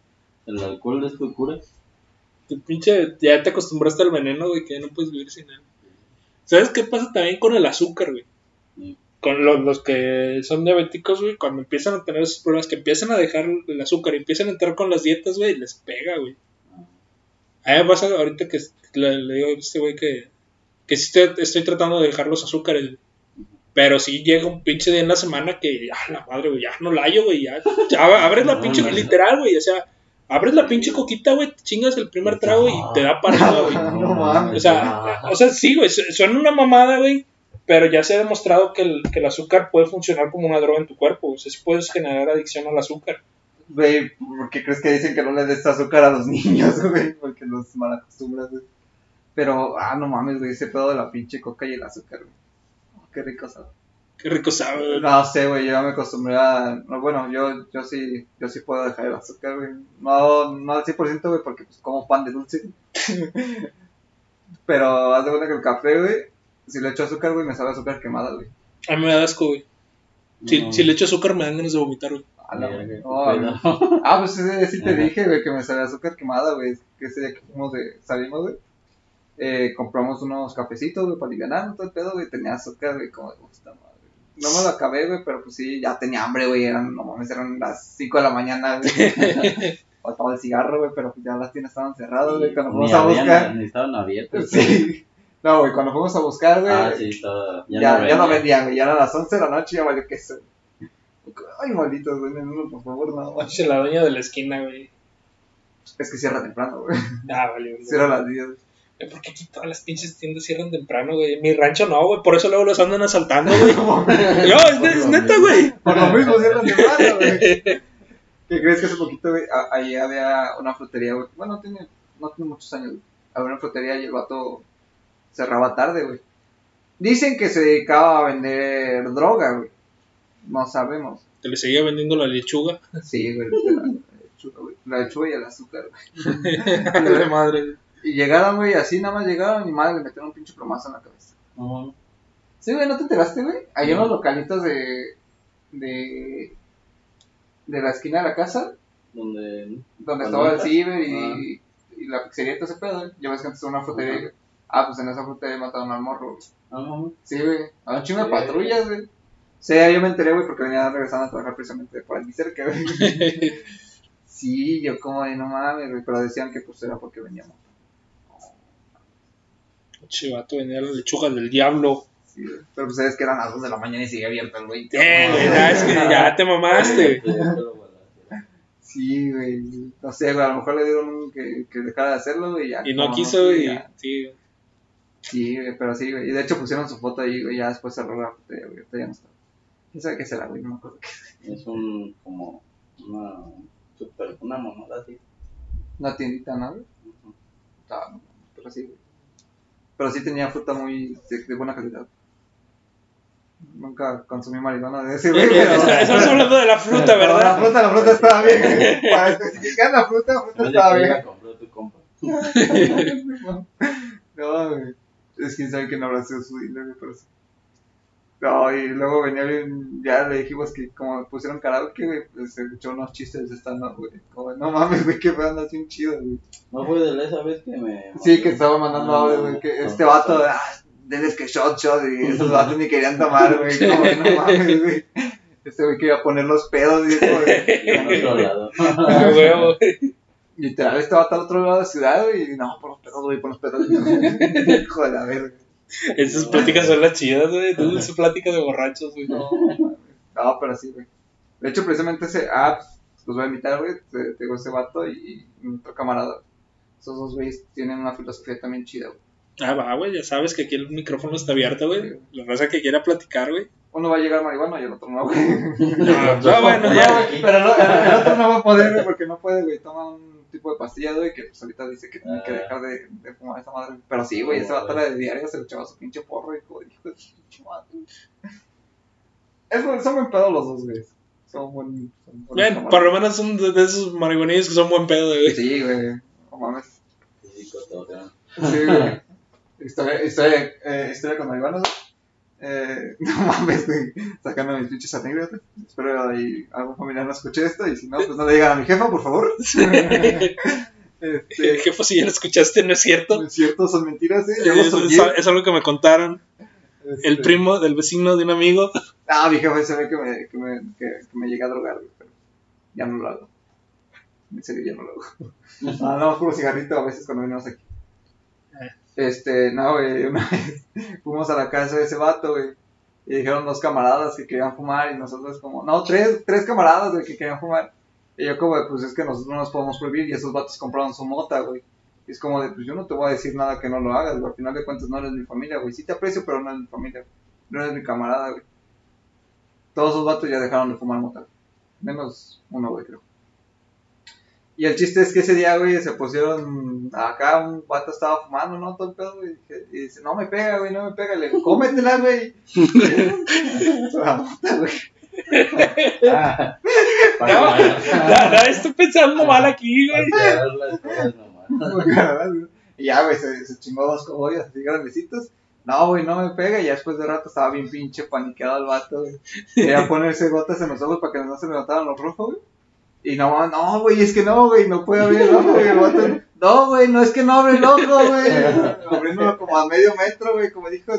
el alcohol es tu cura. Tu pinche, ya te acostumbraste al veneno, güey, que ya no puedes vivir sin él. ¿Sabes qué pasa también con el azúcar, güey? Sí. Con los, los que son diabéticos, güey, cuando empiezan a tener esos problemas, que empiezan a dejar el azúcar y empiezan a entrar con las dietas, güey, les pega, güey. A mí me pasa ahorita que le, le digo a este güey que, que sí estoy, estoy tratando de dejar los azúcares, güey. Pero sí llega un pinche día en la semana que, ah, la madre, güey, ya no la hallo, güey, ya, ya abres la pinche, literal, güey, o sea, abres la pinche coquita, güey, te chingas el primer trago y te da para arriba, güey. <laughs> No. O sea, o sea, sí, güey, su- suena una mamada, güey, pero ya se ha demostrado que el, que el azúcar puede funcionar como una droga en tu cuerpo, o sea, puedes generar adicción al azúcar. Güey, ¿por qué crees que dicen que no le des azúcar a los <laughs> niños, güey? Porque los malacostumbras, güey. Pero, ah, no mames, güey, ese pedo de la pinche coca y el azúcar, güey. Oh, qué rico sabe. Qué rico sabe, güey. No sé, güey, yo me acostumbré a... no, bueno, yo, yo sí, yo sí puedo dejar el azúcar, güey. No, no al 100%, güey, porque pues como pan de dulce. <laughs> Pero haz de cuenta que el café, güey, si le echo azúcar, güey, me sabe azúcar quemada, güey. A mí me da asco, güey. Si, No. si le echo azúcar me dan ganas de vomitar, güey. A la- Verga, no, güey. <laughs> Ah, pues sí te Ajá. dije, güey, que me sabía azúcar quemada, güey. Que ese día que fuimos de, salimos, güey. Eh, compramos unos cafecitos, güey, para aliviar todo el pedo, güey. Tenía azúcar, güey, como de gusta, madre. No me lo acabé, güey, pero pues sí, ya tenía hambre, güey. Eran, no mames, eran las 5 de la mañana, güey. <laughs> Faltaba el cigarro, güey, pero pues ya las tiendas estaban cerradas, güey. Cuando Ni fuimos a buscar. Ni estaban abiertos. Sí. No, güey, cuando fuimos a buscar, güey. Ah, sí, estaba. ya, ya, no vendían. vendían, güey. Ya eran las 11 de la noche y ya valió queso. Ay, malditos, güey, uno, por favor, no. Manche, la doña de la esquina, güey. Es que cierra temprano, güey. Ah, vale, güey. Cierra a las 10. Eh, ¿Por qué aquí todas las pinches tiendas cierran temprano, güey? Mi rancho no, güey. Por eso luego los andan asaltando, güey. <laughs> No, es, es neta, güey. Por lo mismo cierran temprano, güey. <laughs> ¿Qué crees que hace poquito, güey? Ahí había una frutería, güey. Bueno, tiene, no tiene muchos años, güey. Había una frutería y el vato cerraba tarde, güey. Dicen que se dedicaba a vender droga, güey. No sabemos. Te le seguía vendiendo la lechuga. Sí, güey. La, lechuga, güey. La lechuga y el azúcar, güey. <laughs> de madre. Y llegaron, güey, así nada más llegaron y madre le metieron un pinche plomazo en la cabeza. No, Sí, güey, ¿no te enteraste, güey? Hay No. unos localitos de, de, de la esquina de la casa, donde. donde ¿Cuándo estaba el ciber y, y la pizzería y todo ese pedo, güey. Ya ves que antes era una frutería. Güey. Ah, pues en esa frutería mataron al morro, güey. Ah, no, Sí, güey. A un chingo de patrullas, güey. Sí, yo me enteré, güey, porque venía regresando a trabajar precisamente por aquí cerca, güey. <laughs> Sí, yo como de no mames, güey, pero decían que pues era porque veníamos. Chivato venía la lechuga del diablo. Sí, güey. Pero pues sabes que eran las 2 de la mañana y sigue abierto el güey. Eh, güey, ya, es que ya te mamaste. Sí, güey. No sé, güey, a lo mejor le dieron que, que dejara de hacerlo, güey. ya Y no quiso, fue, y. ya. Sí. Sí, güey, pero sí, güey. Y de hecho pusieron su foto ahí, güey, ya después cerró la foto, güey. ahorita ya no está. ¿Quién sabe qué será, güey? No me acuerdo. Es un, como, una, super, una monada así. Una tiendita, ¿no, güey? Ah, no, pero sí, güey. Pero sí tenía fruta muy de, de buena calidad. Nunca consumí marihuana de ese, güey. <laughs> Estamos hablando de la fruta, pero La ¿verdad? fruta, la fruta estaba bien, güey. Para especificar la fruta, la fruta estaba bien. la compró tu compa. <laughs> No, güey. Es que sabe no habrá sido su güey, pero sí. No, y luego venía bien, ya le dijimos que como pusieron karaoke, güey, pues se echó unos chistes de stand-up, güey. Como, no mames, güey, que fue así un chido, güey. No fue de la esa vez que me. Sí, que estaba mandando Ah, audio, güey, que este vato, ah, denles que shot, shot, y esos <laughs> vatos ni querían tomar, güey, como, no mames, güey. Este güey quería poner los pedos, y como, de- Ah, literal, este vato al otro lado de la ciudad, güey, y no, por los pedos, güey, por los pedos. <laughs> Hijo de la verga. Esas pláticas son las chidas, güey. Esas pláticas de borrachos, güey. No, no, pero sí, güey. De hecho, precisamente ese app, los voy a invitar, güey. Te, te digo, ese vato y, y otro camarada. Esos dos güeyes tienen una filosofía también chida, güey. Ah, va, güey. Ya sabes que aquí el micrófono está abierto, güey. La raza que quiera platicar, güey. Uno va a llegar marihuana y el otro no, güey. Ah, ah, <laughs> bueno, ya. Pero no, el, el otro no va a poder, güey, porque no puede, güey. Toma un tipo de pastilla, güey, que pues ahorita dice que tiene que Ah. dejar de, de fumar esa madre. Pero sí, güey, ese vato era de diario, se le echaba su pinche porro y como, hijo de pinche madre. Es, son buen pedo los dos, güey. Son buen. Son camaradas. por lo menos son de, de esos marihuanillos que son buen pedo, güey. Sí, güey. No mames. Sí, güey. Historia, historia, eh, historia con güey. Eh, <laughs> no mames, güey. Sacando mis pinches anécdotas. Espero ahí algún familiar no escuche esto. Y si no, pues no le digan a mi jefa, por favor. <laughs> este, Jefe, si ya lo escuchaste, no es cierto. no es cierto, son mentiras, ¿eh? Yo Es, soñé. es- es algo que me contaron. Este, El primo del vecino de un amigo. Ah, mi jefe se ve que me, que me, que, que me llega a drogar. Pero ya no lo hago. En serio, ya no lo hago. Ah, no, puro cigarrito a veces cuando venimos aquí. Este, no, güey, <laughs> una vez fuimos a la casa de ese vato, güey. Y dijeron dos camaradas que querían fumar y nosotros como, no, tres, tres camaradas, güey, que querían fumar. Y yo como, pues es que nosotros no nos podemos prohibir y esos vatos compraron su mota, güey. Y es como de, pues yo no te voy a decir nada que no lo hagas, güey. Al final de cuentas no eres mi familia, güey. Sí te aprecio, pero no eres mi familia. No eres mi camarada, güey. Todos esos vatos ya dejaron de fumar mota. Menos uno, güey, creo. Y el chiste es que ese día, güey, se pusieron acá, un vato estaba fumando, ¿no? Todo el pedo, güey. Y dice, no me pega, güey, no me pega. Le digo, cómetela, güey. La mota, güey. Ah, No, la estoy pensando mal aquí, güey. para ver las cosas nomás. y ya, güey, se, se chingó dos cogollas así grandecitos. No, güey, no me pega. Y ya después de rato estaba bien pinche paniqueado el vato, güey. Quería ponerse gotas en los ojos para que no se le notaran los rojos, güey. Y no, no, güey, es que no, güey, no puede abrir el ojo, güey. El vato, no, güey, no es que no abre el ojo, güey. <laughs> Abriéndolo como a medio metro, güey, como dijo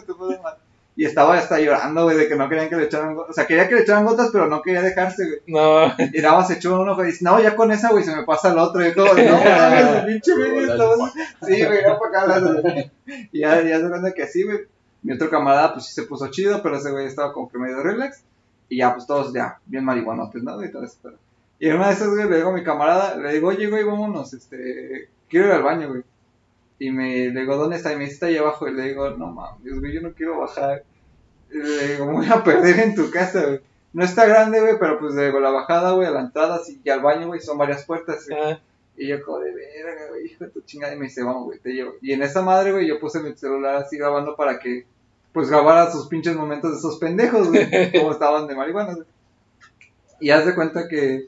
madre. Y estaba hasta llorando, güey, de que no querían que le echaran gotas. O sea, quería que le echaran gotas, pero no quería dejarse, güey. No, Y nada más se echó uno y dice, no, ya con esa, güey, se me pasa el otro. Y todo, no, <laughs> pinche güey, estaba- Sí, güey, ya para acá. güey. Y ya, ya se cuenta que sí, güey. Mi otro camarada, pues sí se puso chido, pero ese güey estaba como que medio relax. Y ya, pues todos ya, bien marihuanotes, ¿no? Y todo eso, pero- Y en una de esas, güey, le digo a mi camarada, le digo, oye, güey, vámonos, este, quiero ir al baño, güey. Y me le digo, ¿dónde está? Y me dice, está ahí abajo. Y le digo, no mames, güey, yo no quiero bajar. Y le digo, me voy a perder en tu casa, güey. No está grande, güey, pero pues de la bajada, güey, a la entrada sí, y al baño, güey, son varias puertas, güey. ah, Y yo como de verga, güey, hijo de tu chingada. Y me dice, vamos, güey, te llevo. Y en esa madre, güey, yo puse mi celular así grabando para que, pues, grabara sus pinches momentos de esos pendejos, güey, <laughs> como estaban de marihuana, güey. Y haz de cuenta que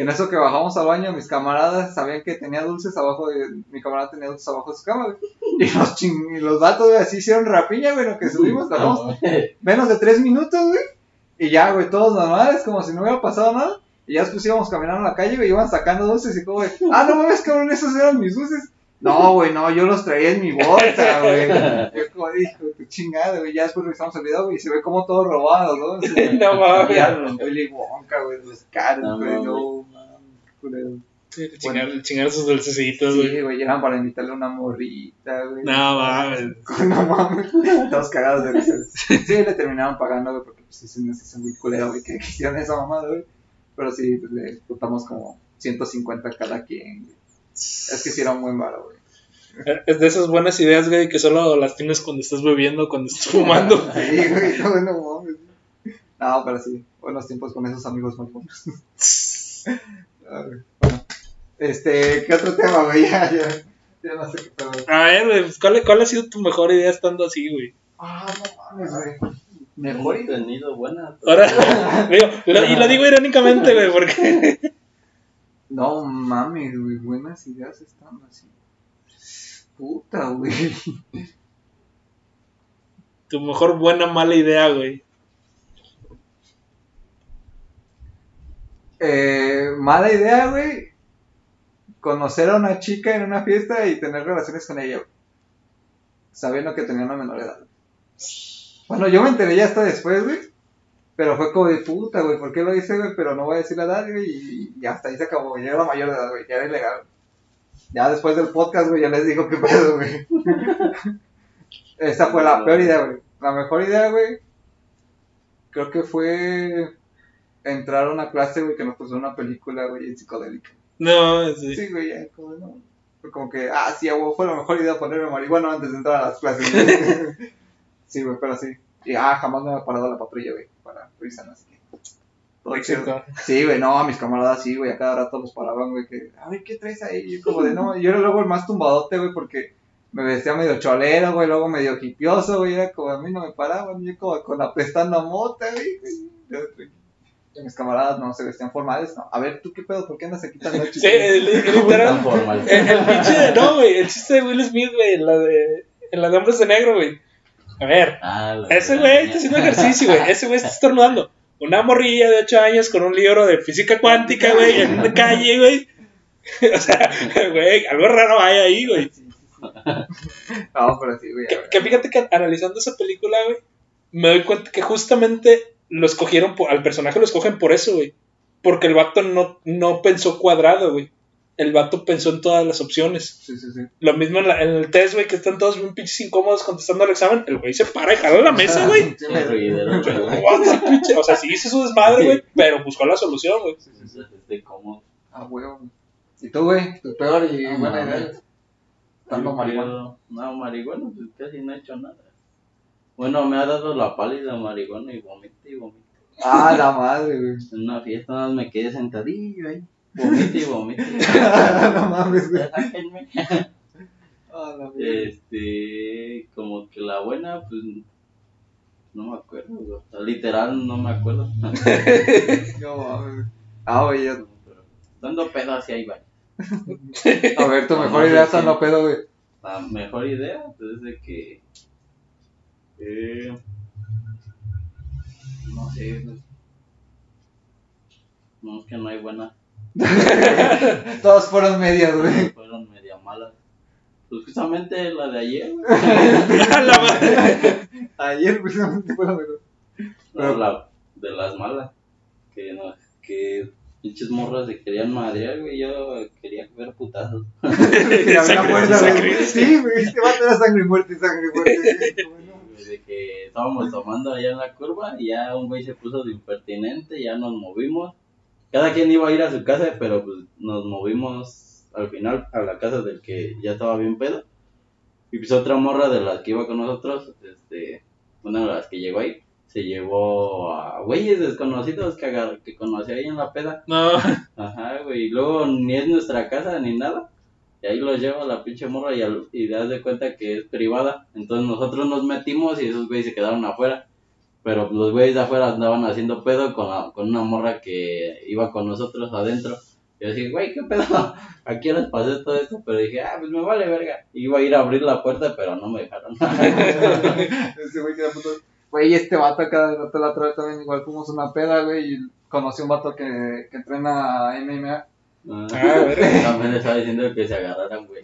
en eso que bajamos al baño, mis camaradas sabían que tenía dulces abajo de, mi camarada tenía dulces abajo de su cama, güey. <laughs> Y los ching, y los vatos, güey, así hicieron rapiña, güey, lo que subimos, bajamos menos de tres minutos, güey. Y ya, güey, todos normales, como si no hubiera pasado nada. Y ya después íbamos caminando en la calle, güey, iban sacando dulces y como, güey, ah, no mames, cabrón, esos eran mis dulces. No, güey, no, yo los traía en mi bolsa, güey. <laughs> Yo como dijo, qué chingada, güey. Ya después revisamos el video, güey, y se ve como todo robado, ¿no? <laughs> No mames. Ya, Willy Wonka, güey, los caros, güey, no, mames, culero. Sí, Chingar, chingar sus dulcecitos, güey. Sí, güey, llegaban para invitarle una morrita, güey. No mames. <laughs> No mames, todos cagados de risa. Sí, le terminaron pagando, güey, porque pues sí, sí, sí, es muy culero, güey, que hicieron esa mamada, güey. Pero sí, pues, le juntamos como 150 cada quien, güey. Es que sí era un buen varo, güey. Es de esas buenas ideas, güey, que solo las tienes cuando estás bebiendo, cuando estás fumando. <laughs> Sí, güey, no, no mames. No, pero sí, buenos tiempos con esos amigos malfones. A ver, Bueno, este, ¿qué otro tema, güey? <laughs> Ya, ya, ya no sé qué pedo. A ver, güey, pues, ¿cuál, ¿cuál ha sido tu mejor idea estando así, güey? Ah, no mames, güey. Mejor idea. tenido buenas. Ahora, <laughs> digo, lo- y lo digo irónicamente, güey, porque. No mames, güey, buenas ideas están así. Puta, güey. Tu mejor buena mala idea, güey. Eh, mala idea, güey. Conocer a una chica en una fiesta y tener relaciones con ella, güey. Sabiendo que tenía una menor edad. Bueno, yo me enteré ya hasta después, güey. Pero fue como de puta, güey. ¿Por qué lo hice, güey? Pero no voy a decir la edad, güey. Y hasta ahí se acabó, güey. Ya era mayor de edad, güey. Ya era ilegal. Ya después del podcast, güey, ya les digo qué pedo, güey. <laughs> Esa fue la peor idea, güey. La mejor idea, güey. Creo que fue entrar a una clase, güey, que nos puso una película, güey, en psicodélica. No, sí. Sí, güey, ya, como no. Fue como que, ah, sí, güey, fue la mejor idea ponerme marihuana antes de entrar a las clases. güey. <laughs> sí, güey, pero sí. Y, ah, jamás me había parado la patrulla, güey, para revisar, así que. Todo chido. Sí, güey, no, a mis camaradas sí, güey, a cada rato los paraban, güey, que, a ver, ¿qué traes ahí? Y yo como de, no, yo era luego el más tumbadote, güey, porque me vestía medio cholero, güey, luego medio hipioso, güey, era como, a mí no me paraban, yo como con la pestana mota, güey. Y mis camaradas no se vestían formales, no, a ver, ¿tú qué pedo? ¿Por qué andas aquí tan noche? <laughs> Sí, el- <laughs> el- formal. El, el pinche, no, güey, el chiste de Will Smith, güey, en la de, en la de Hombres de Negro, güey. A ver, Ah, ese güey está haciendo ejercicio, güey. Ese güey está estornudando. Una morrilla de 8 años con un libro de física cuántica, güey, en una calle, güey. <laughs> O sea, güey, algo raro hay ahí, güey. No, pero sí, güey. Que, fíjate que analizando esa película, güey, me doy cuenta que justamente lo escogieron, por- al personaje lo escogen por eso, güey. Porque el vato no, no pensó cuadrado, güey. El vato pensó en todas las opciones. Sí, sí, sí. Lo mismo en, la- en el test, güey, que están todos bien pinches incómodos contestando el examen. El güey se para y jala la mesa, güey. <laughs> Sí, O sea, sí hizo su desmadre, güey, pero buscó la solución, güey. Entonces, este, como- Ah, huevo. ¿Y tú, güey? Tu peor y No, buena idea. Tanto marihuana. No, marihuana, pues casi no he hecho nada. Bueno, me ha dado la pálida marihuana y vomito y vomito. Ah, la madre, güey. En una fiesta nada más me quedé sentadillo ahí. Vomito y vomito. <laughs> no mames, güey. Sáquenme. <laughs> La madre. Este, como que la buena, pues no me acuerdo, güey. Literal no me acuerdo. <laughs> No mames. Ah, ya. Pero dando pedo así ahí va. A ver, tu No, mejor no idea si- no pedo, güey. La mejor idea pues, es de que. Eh, no sé. pues, No, es que no hay buena. <laughs> Todos fueron medias, güey. Fueron media malas. Pues justamente la de ayer, <laughs> la madre. Ayer precisamente fue la mejor. No, la de las malas. Que no, que pinches morras se querían madrear, güey. Yo quería ver putazos. <laughs> Sí, güey. Este vato era sangre y muerte, sangre y muerte. De que estábamos tomando allá en la curva y ya un güey se puso de impertinente, ya nos movimos. Cada quien iba a ir a su casa, pero pues nos movimos al final a la casa del que ya estaba bien pedo. Y pues otra morra de las que iba con nosotros, este, una de las que llegó ahí, se llevó a güeyes desconocidos que, agar- que conocí ahí en la peda. No, <laughs> Ajá, güey, y luego ni es nuestra casa ni nada. Y ahí los lleva la pinche morra y, al- y te das de cuenta que es privada. Entonces nosotros nos metimos y esos güeyes se quedaron afuera. Pero los güeyes de afuera andaban haciendo pedo con, la- con una morra que iba con nosotros adentro. Y yo dije, güey, ¿qué pedo? <laughs> Aquí les pasé todo esto, pero dije, ah, pues me vale verga. Iba a ir a abrir la puerta, pero no me dejaron. <laughs> Ese güey puto. Güey, este vato acá, la otra vez también igual fuimos una peda, güey, y conocí un vato que, que entrena MMA. Ah, Ah. <laughs> También le estaba diciendo que se agarraran, güey.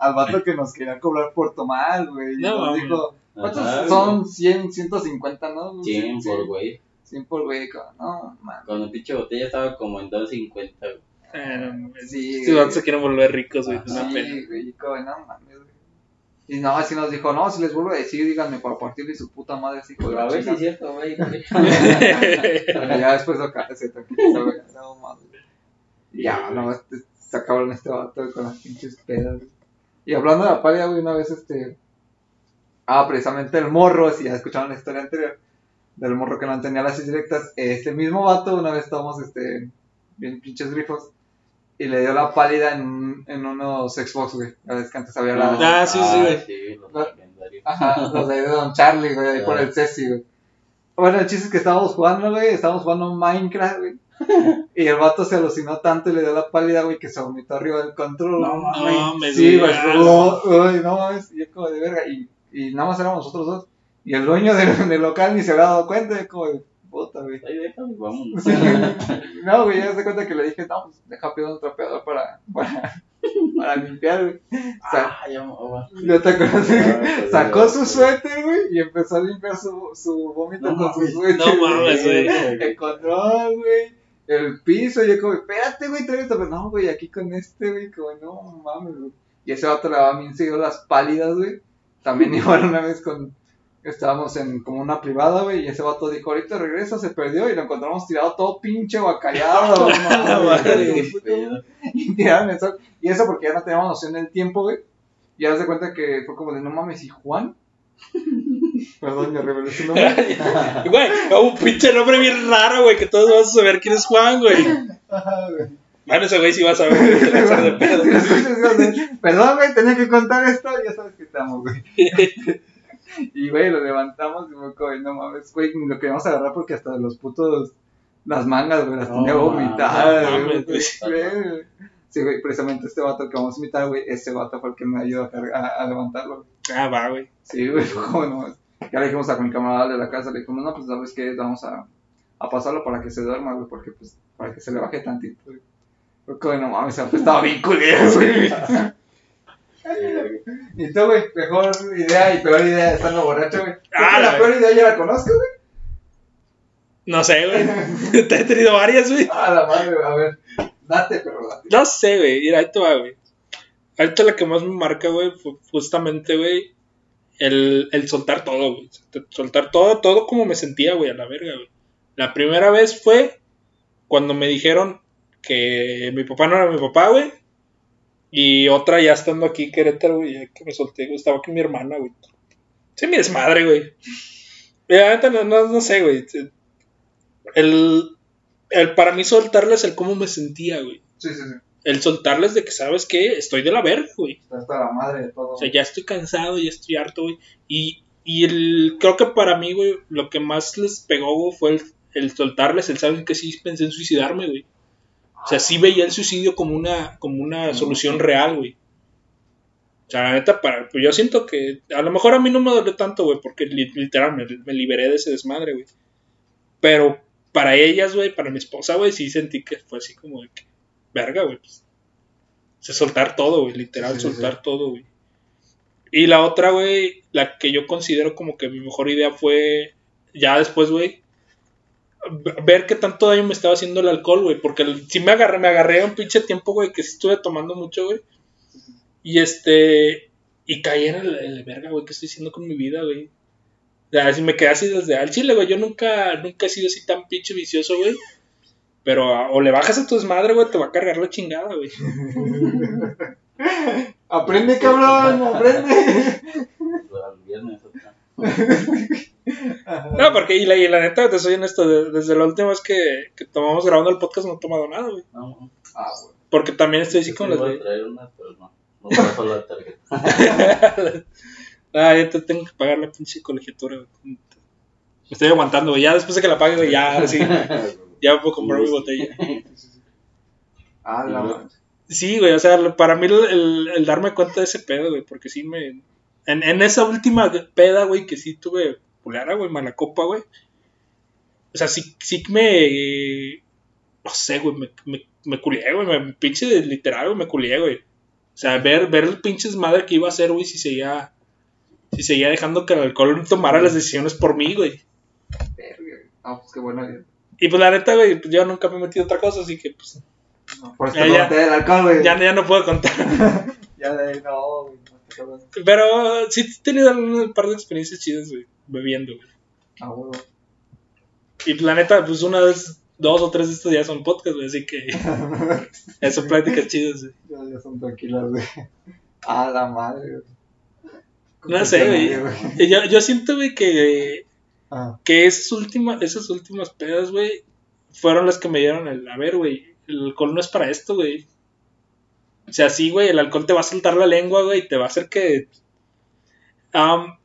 Al vato que nos quería cobrar por tomar, güey. Y No, nos mames. dijo, ¿cuántos Ajá, son? 100, 150, ¿no? 100 Sí, por güey. 100 por güey, no, man. Cuando pinche botella estaba como en 2.50, güey. No mames. Sí, vatos se quieren volver ricos, güey. Ah, pena. Sí, güey, no mames, güey. Y no, así nos dijo, no, si les vuelvo a decir, díganme para partir de su puta madre, así con Pero a ver si es cierto, güey. <laughs> Ya después acá se tranquilizó, güey. No mames. Ya, no, este, se acabaron este vato con las pinches pedas. güey. Y hablando de la palia, güey, una vez este. Ah, precisamente el morro, si ya escucharon la historia anterior, del morro que no tenía las indirectas. Este mismo vato, una vez estábamos este, bien pinches grifos. Y le dio la pálida en, en unos Xbox, güey. Ya ves que antes había la. Ah, sí, sí, güey. sí, los Ah. Ajá, los de Don Charlie, güey, ahí por el Ceci, güey. Bueno, el chiste es que estábamos jugando, güey, estábamos jugando Minecraft, güey. Y el vato se alucinó tanto y le dio la pálida, güey, que se vomitó arriba del control. No mames, Sí, güey. güey, uy, no mames, y yo como de verga. Y, y nada más éramos nosotros dos. Y el dueño del, <laughs> del local ni se había dado cuenta, y como de puta, güey. Ahí déjame, vámonos. Sí, <laughs> no, güey, ya se cuenta que le dije, no, pues deja pedir un trapeador para, para, <laughs> para limpiar, güey. Ah, ya. ¿Ya te acuerdas? Ah, Sacó su suéter, güey, y empezó a limpiar su, su vómito No con su suéter. no mames, güey. El control, güey. El piso, y yo como, espérate, güey, trae esto. Pero no, güey, aquí con este, güey, como, no mames, güey. Y ese vato le daba bien seguido las pálidas, güey. También <laughs> igual una vez con. Estábamos en como una privada, güey, y ese vato dijo, ahorita regresa, se perdió, y lo encontramos tirado todo pinche bacallado. <laughs> <laughs> Y tiraron. Y eso porque ya no teníamos noción del tiempo, güey. Y ya se cuenta que fue como de, no mames, ¿y Juan? Perdón, ya revelé su nombre. Güey, un pinche nombre bien raro, güey, que todos vamos a saber quién es Juan, güey. Güey. Bueno, ese güey sí va a saber, de pedo. <laughs> Perdón, güey, tenía que contar esto, ya sabes que amo, güey. <laughs> Y, güey, lo levantamos y fue como, no mames, güey, ni lo queríamos agarrar porque hasta los putos, las mangas, güey, las tenía vomitadas, güey. güey. Sí, güey, precisamente este vato que vamos a invitar, güey, ese vato fue el que me ayudó a, cargar- a, a levantarlo. güey. Ah, va, güey. Sí, güey, como no mames. Ya le dijimos a mi camarada de la casa, le dijimos, no, pues sabes qué, vamos a, a pasarlo para que se duerma, güey, porque pues, para que se le baje tantito, güey. Como, no mames, estaba bien culero, güey. Y tú, güey, mejor idea y peor idea de estando borracho, güey. Ah, la peor idea ya la conozco, güey. No sé, güey. Te <laughs> he tenido varias, güey. Ah, la madre, a ver. Date, pero date. No sé, güey. Mira, ahí te va, güey. Ahorita la que más me marca, güey, fue justamente, güey, el, el soltar todo, güey. Soltar todo, todo como me sentía, güey, a la verga, güey. La primera vez fue cuando me dijeron que mi papá no era mi papá, güey. Y otra ya estando aquí en Querétaro, güey, que me solté, güey, estaba con mi hermana, güey. Sí, mi desmadre, güey. No, no, no sé, güey. El, el, para mí soltarles el cómo me sentía, güey. Sí, sí, sí. El soltarles de que, ¿sabes qué? Estoy de la verga, güey. Está hasta la madre de todo. O sea, ya estoy cansado, ya estoy harto, güey. Y, y el, creo que para mí, güey, lo que más les pegó, güey, fue el, el soltarles, el saber que sí pensé en suicidarme, güey. O sea, sí veía el suicidio como una, como una solución real, güey. O sea, la neta, para, pues yo siento que a lo mejor a mí no me dolió tanto, güey, porque li- literal me, me liberé de ese desmadre, güey. Pero para ellas, güey, para mi esposa, güey, sí sentí que fue así como de que, verga, güey. Pues, o sea, soltar todo, güey, literal, Sí, sí, soltar todo, güey. Y la otra, güey, la que yo considero como que mi mejor idea fue, ya después, güey, ver qué tanto daño me estaba haciendo el alcohol, güey, porque el- sí me agarré, me agarré un pinche tiempo, güey, que sí estuve tomando mucho, güey. Y este, y caí en el, el verga, güey, ¿qué estoy haciendo con mi vida, güey? O sea, así me quedé así desde al chile, güey, yo nunca, nunca he sido así tan pinche vicioso, güey. Pero a- o le bajas a tu desmadre, güey, te va a cargar la chingada, güey. <laughs> Aprende, cabrón, aprende. El viernes, otra. <laughs> No, porque, y la, y la neta, te soy honesto, de- desde la última vez que, que tomamos grabando el podcast no he tomado nada, güey. No, no. Ah, güey. Porque también estoy así con las de... traer unas, pero no. No pasó la tarjeta. <laughs> Ah, ya te tengo que pagar la pinche colegiatura, güey. Me estoy aguantando, güey. Ya después de que la pague, güey, ya, ahora sí. <laughs> Ya puedo comprar mi botella. Ah, la. Sí, güey, o sea, para mí el, el- el darme cuenta de ese pedo, güey, porque sí me... En, en esa última peda, güey, que sí tuve culera, güey, mala copa, güey. O sea, sí, sí me... No sé, güey, me, me, me culié, güey. Me, pinche literal, güey, me culié, güey. O sea, ver, ver el pinche desmadre que iba a hacer, güey, si seguía, si seguía dejando que el alcohol tomara las decisiones por mí, güey. Ah, pues qué buena vida. Y pues la neta, güey, pues, yo nunca me he metido otra cosa, así que pues No, por eso Ya, te ya. del alcohol, güey. ya, ya no puedo contar. <laughs> Ya de ahí, no, güey. Cabrón. Pero sí he tenido un par de experiencias chidas, güey, bebiendo, güey. Ah, huevo. Y la neta, pues una vez, dos o tres de estos días son podcast, güey, así que <laughs> son pláticas chidas, güey. Ya, ya son tranquilas, güey. A la madre, güey. No sé, güey. Y Yo, yo siento, güey, que, Ah, que esas últimas, esas últimas pedas, güey, fueron las que me dieron el, a ver, güey, el alcohol no es para esto, güey. O sea, sí, güey, el alcohol te va a soltar la lengua, güey, y te va a hacer que... Am,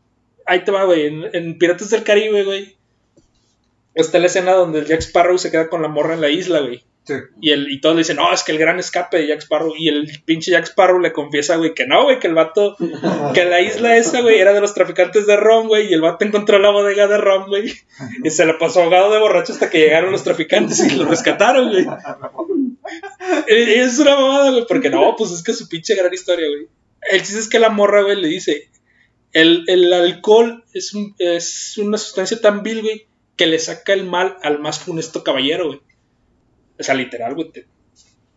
ahí te va, güey, en, en Piratas del Caribe, güey, está la escena donde el Jack Sparrow se queda con la morra en la isla, güey. sí. Y, el, y todos le dicen, no, es que el gran escape de Jack Sparrow. Y el pinche Jack Sparrow le confiesa, güey, que no, güey, que el vato, <laughs> que la isla esa, güey, era de los traficantes de ron, güey. Y el vato encontró la bodega de ron, güey. Y se la pasó ahogado de borracho hasta que llegaron los traficantes y lo rescataron, güey. <laughs> <laughs> Es una mamada, güey, porque no, pues es que es su pinche gran historia, güey. El chiste es que la morra, güey, le dice, el, el alcohol es, un- es una sustancia tan vil, güey, que le saca el mal al más funesto caballero, güey. O sea, literal, güey, te,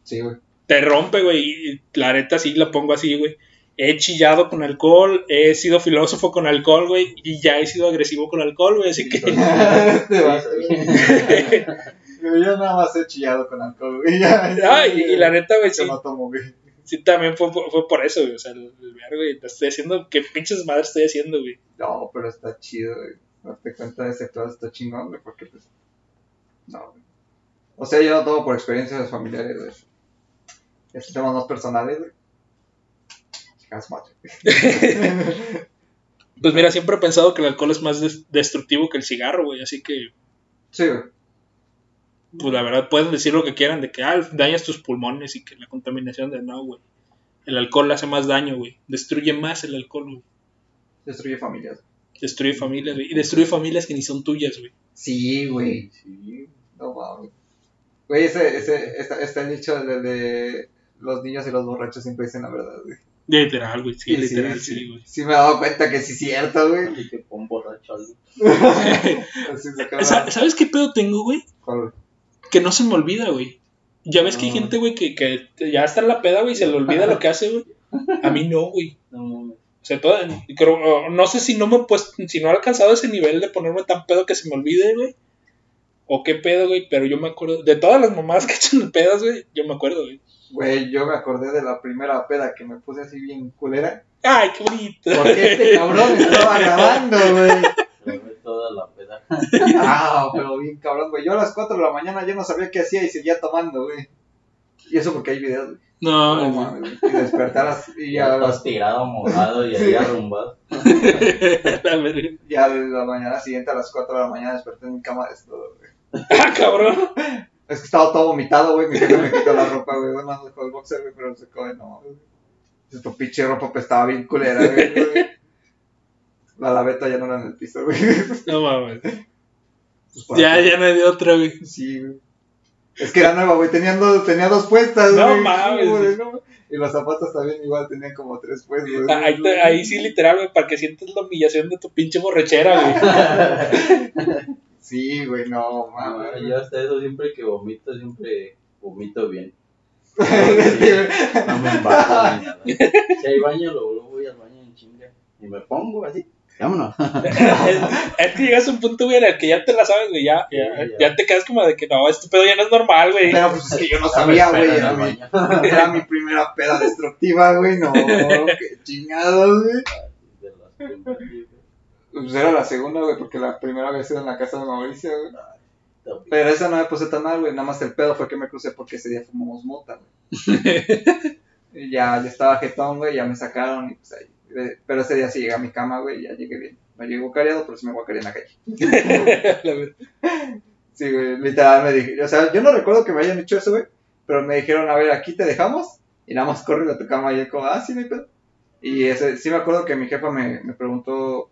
Sí, güey. te rompe, güey. Y la neta sí la pongo así, güey. He chillado con alcohol, he sido filósofo con alcohol, güey, y ya he sido agresivo con alcohol, güey, así que... <laughs> Vato, güey. <laughs> Yo nada más he chillado con alcohol, güey. Ya, Ah, y, y la neta, güey, sí, no tomo, güey. sí también fue, fue, por eso, güey. O sea, el, el ver, güey, te estoy haciendo, qué pinches madres estoy haciendo, güey. No, pero está chido, güey. Darte cuenta de ese todo está chingón, güey, porque pues. No, güey. O sea, yo no tomo por experiencias familiares, güey. Estos temas más personales, güey. Chicas madre. <laughs> Pues mira, siempre he pensado que el alcohol es más des- destructivo que el cigarro, güey. Así que, Sí, güey. Pues la verdad, pueden decir lo que quieran de que, ah, dañas tus pulmones y que la contaminación de no, güey. El alcohol hace más daño, güey. Destruye más el alcohol, güey. Destruye familias. Destruye familias, güey. Y destruye familias que ni son tuyas, güey. Sí, güey. Sí. No mames. Güey, ese, ese, está, está el dicho de, de los niños y los borrachos siempre dicen la verdad, güey. Literal, güey. Sí, Y literal, sí, güey. Sí me he dado cuenta que sí es cierto, güey. <laughs> Así que pon borracho algo. ¿Sabes qué pedo tengo, güey? ¿Cuál, güey? Que no se me olvida, güey. Ya ves que hay gente, güey, que, que ya está en la peda, güey, y se le olvida lo que hace, güey. A mí no, güey. No. O sea, todo, creo, no sé si no me he puesto, si no he alcanzado ese nivel de ponerme tan pedo que se me olvide, güey. O qué pedo, güey, pero yo me acuerdo. De todas las mamadas <laughs> que en pedas, güey, yo me acuerdo, güey. Güey, yo me acordé de la primera peda que me puse así bien culera. Ay, qué bonito. Porque este cabrón estaba <laughs> grabando, güey. Toda la peda. Ah, pero bien cabrón, güey. Yo a las 4 de la mañana yo no sabía qué hacía y seguía tomando, güey. Y eso porque hay videos, güey. No, No, mames. Y las. Y Ya ya, estás tirado, mojado y ahí arrumbado. <laughs> Ya la mañana siguiente, a las 4 de la mañana, desperté en mi cama desnudo, güey. ah, cabrón. Es que estaba todo vomitado, güey. Mi jefe me quitó la ropa, güey. Bueno, me dejó el boxer, güey, pero se coge, no, güey. Tu pinche ropa pues estaba bien culera, güey. La laveta ya no era en el piso, güey. <laughs> No mames. Pues, Ya, ya me dio otra, güey. Sí, güey. Es que era nueva, güey. Tenían dos, tenía dos puestas, No güey. mames, güey, no. Y los zapatos también igual tenían como tres puestas, güey. Ah, Ahí, te- ahí sí, literal, güey, para que sientas la humillación de tu pinche borrachera, güey. <laughs> Sí, güey, no, No, mames. yo hasta eso siempre que vomito, siempre vomito bien. <laughs> Sí, güey. No me embarco ni nada. Si hay baño, luego voy al baño en chinga. Y me pongo así. Vámonos. <laughs> es, que llegas a un punto, güey, en el que ya te la sabes, güey, ya, ya, te quedas como de que no, este pedo ya no es normal, güey. Pero pues es <laughs> que yo no sabía, güey. Era, mi- baño. <laughs> era mi primera peda destructiva, güey. No, qué chingados, güey. Pues era la segunda, güey, porque la primera vez era en la casa de Mauricio, güey. güey. Pero esa no me puse tan mal, güey. Nada más el pedo fue que me crucé porque ese día fumamos mota, güey. y ya, ya estaba jetón, güey, ya me sacaron y pues ahí. Eh, Pero ese día sí llegué a mi cama, güey, y ya llegué bien. Me llegué guacareado, pero sí me guacareé en la calle. <laughs> Sí, güey, literal me dije. O sea, yo no recuerdo que me hayan hecho eso, güey. Pero me dijeron, a ver, aquí te dejamos. Y nada más corre a tu cama. Y yo, como, ah, sí, mi pedo. Y ese, sí me acuerdo que mi jefa me, me preguntó,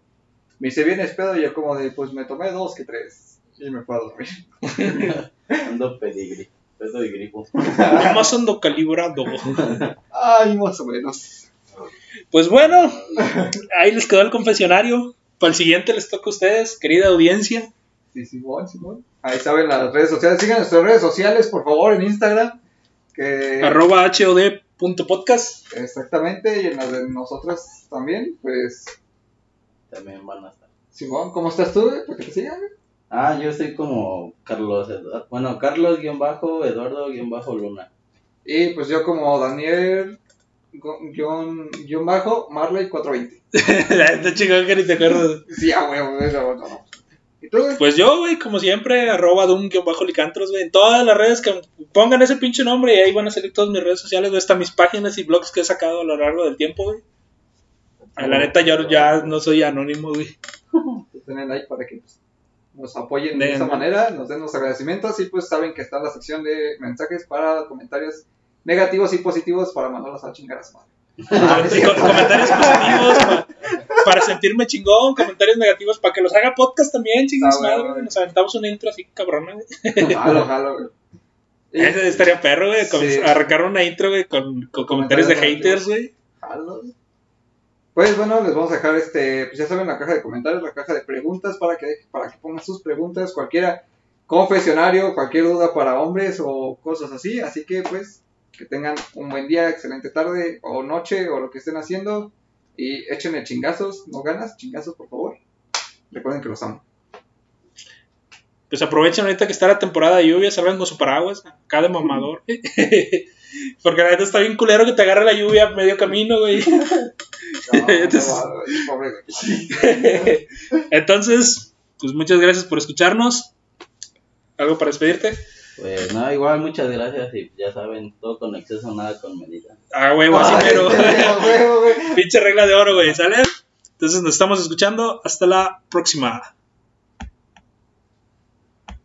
me dice, ¿vienes pedo? Y yo, como de, pues me tomé dos que tres. Y me fue a dormir. <laughs> Ando pedigrí. peso y grifo. <laughs> Más ando calibrado. Ay, más o menos. Pues bueno, ahí les quedó el confesionario. Para el siguiente les toca a ustedes, querida audiencia. Sí, Simón, Simón. Ahí saben las redes sociales. Sigan nuestras redes sociales, por favor, en Instagram. Que... Arroba hod.podcast. Exactamente, y en las de nosotras también, pues... También van a estar. Simón, ¿cómo estás tú? Para que te sigan. Ah, yo soy como Carlos Eduardo. Bueno, Carlos guion bajo, Eduardo guion bajo Luna. Y pues yo como Daniel, guion, guion bajo, Marley 420. Está <laughs> chingón que ni te acuerdas. Sí, ah, güey, güey, no, no, no. ¿Y tú, güey? Pues yo, güey, como siempre, arroba doom-licantros, güey. En todas las redes que pongan ese pinche nombre y ahí van a salir todas mis redes sociales, güey. Hasta mis páginas y blogs que he sacado a lo largo del tiempo, güey. A La neta, yo ya no soy anónimo, güey. Denle like para que pues, nos apoyen de esa manera, nos den los agradecimientos y pues saben que está la sección de mensajes para comentarios negativos y positivos para mandarlos a chingar a su madre. <laughs> Ah, comentarios positivos pa- para sentirme chingón, comentarios negativos para que los haga podcast también, chingados, güey, madre, güey. Nos aventamos una intro así cabrona, güey. Jalo, jalo, güey. <laughs> Ese estaría perro, güey. Sí. Arrancar una intro, güey, con, con comentarios de haters, güey. Jalo. Pues bueno, les vamos a dejar este, pues ya saben, la caja de comentarios, la caja de preguntas para que, para que pongan sus preguntas, cualquiera, confesionario, cualquier duda para hombres o cosas así. Así que pues, que tengan un buen día, excelente tarde o noche o lo que estén haciendo. Y échenle chingazos, no ganas, chingazos por favor. Recuerden que los amo. Pues aprovechen ahorita que está la temporada de lluvia, salgan con su paraguas, acá de mamador. <laughs> Porque la neta está bien culero que te agarre la lluvia a medio camino, güey. <laughs> No, no, no. <laughs> Entonces, pues muchas gracias por escucharnos. ¿Algo para despedirte? Pues nada, igual muchas gracias y ya saben, todo con exceso, nada con medida. Ah, huevo, así <laughs> güey. Pinche regla de oro, güey, ¿sale? Entonces nos estamos escuchando. Hasta la próxima.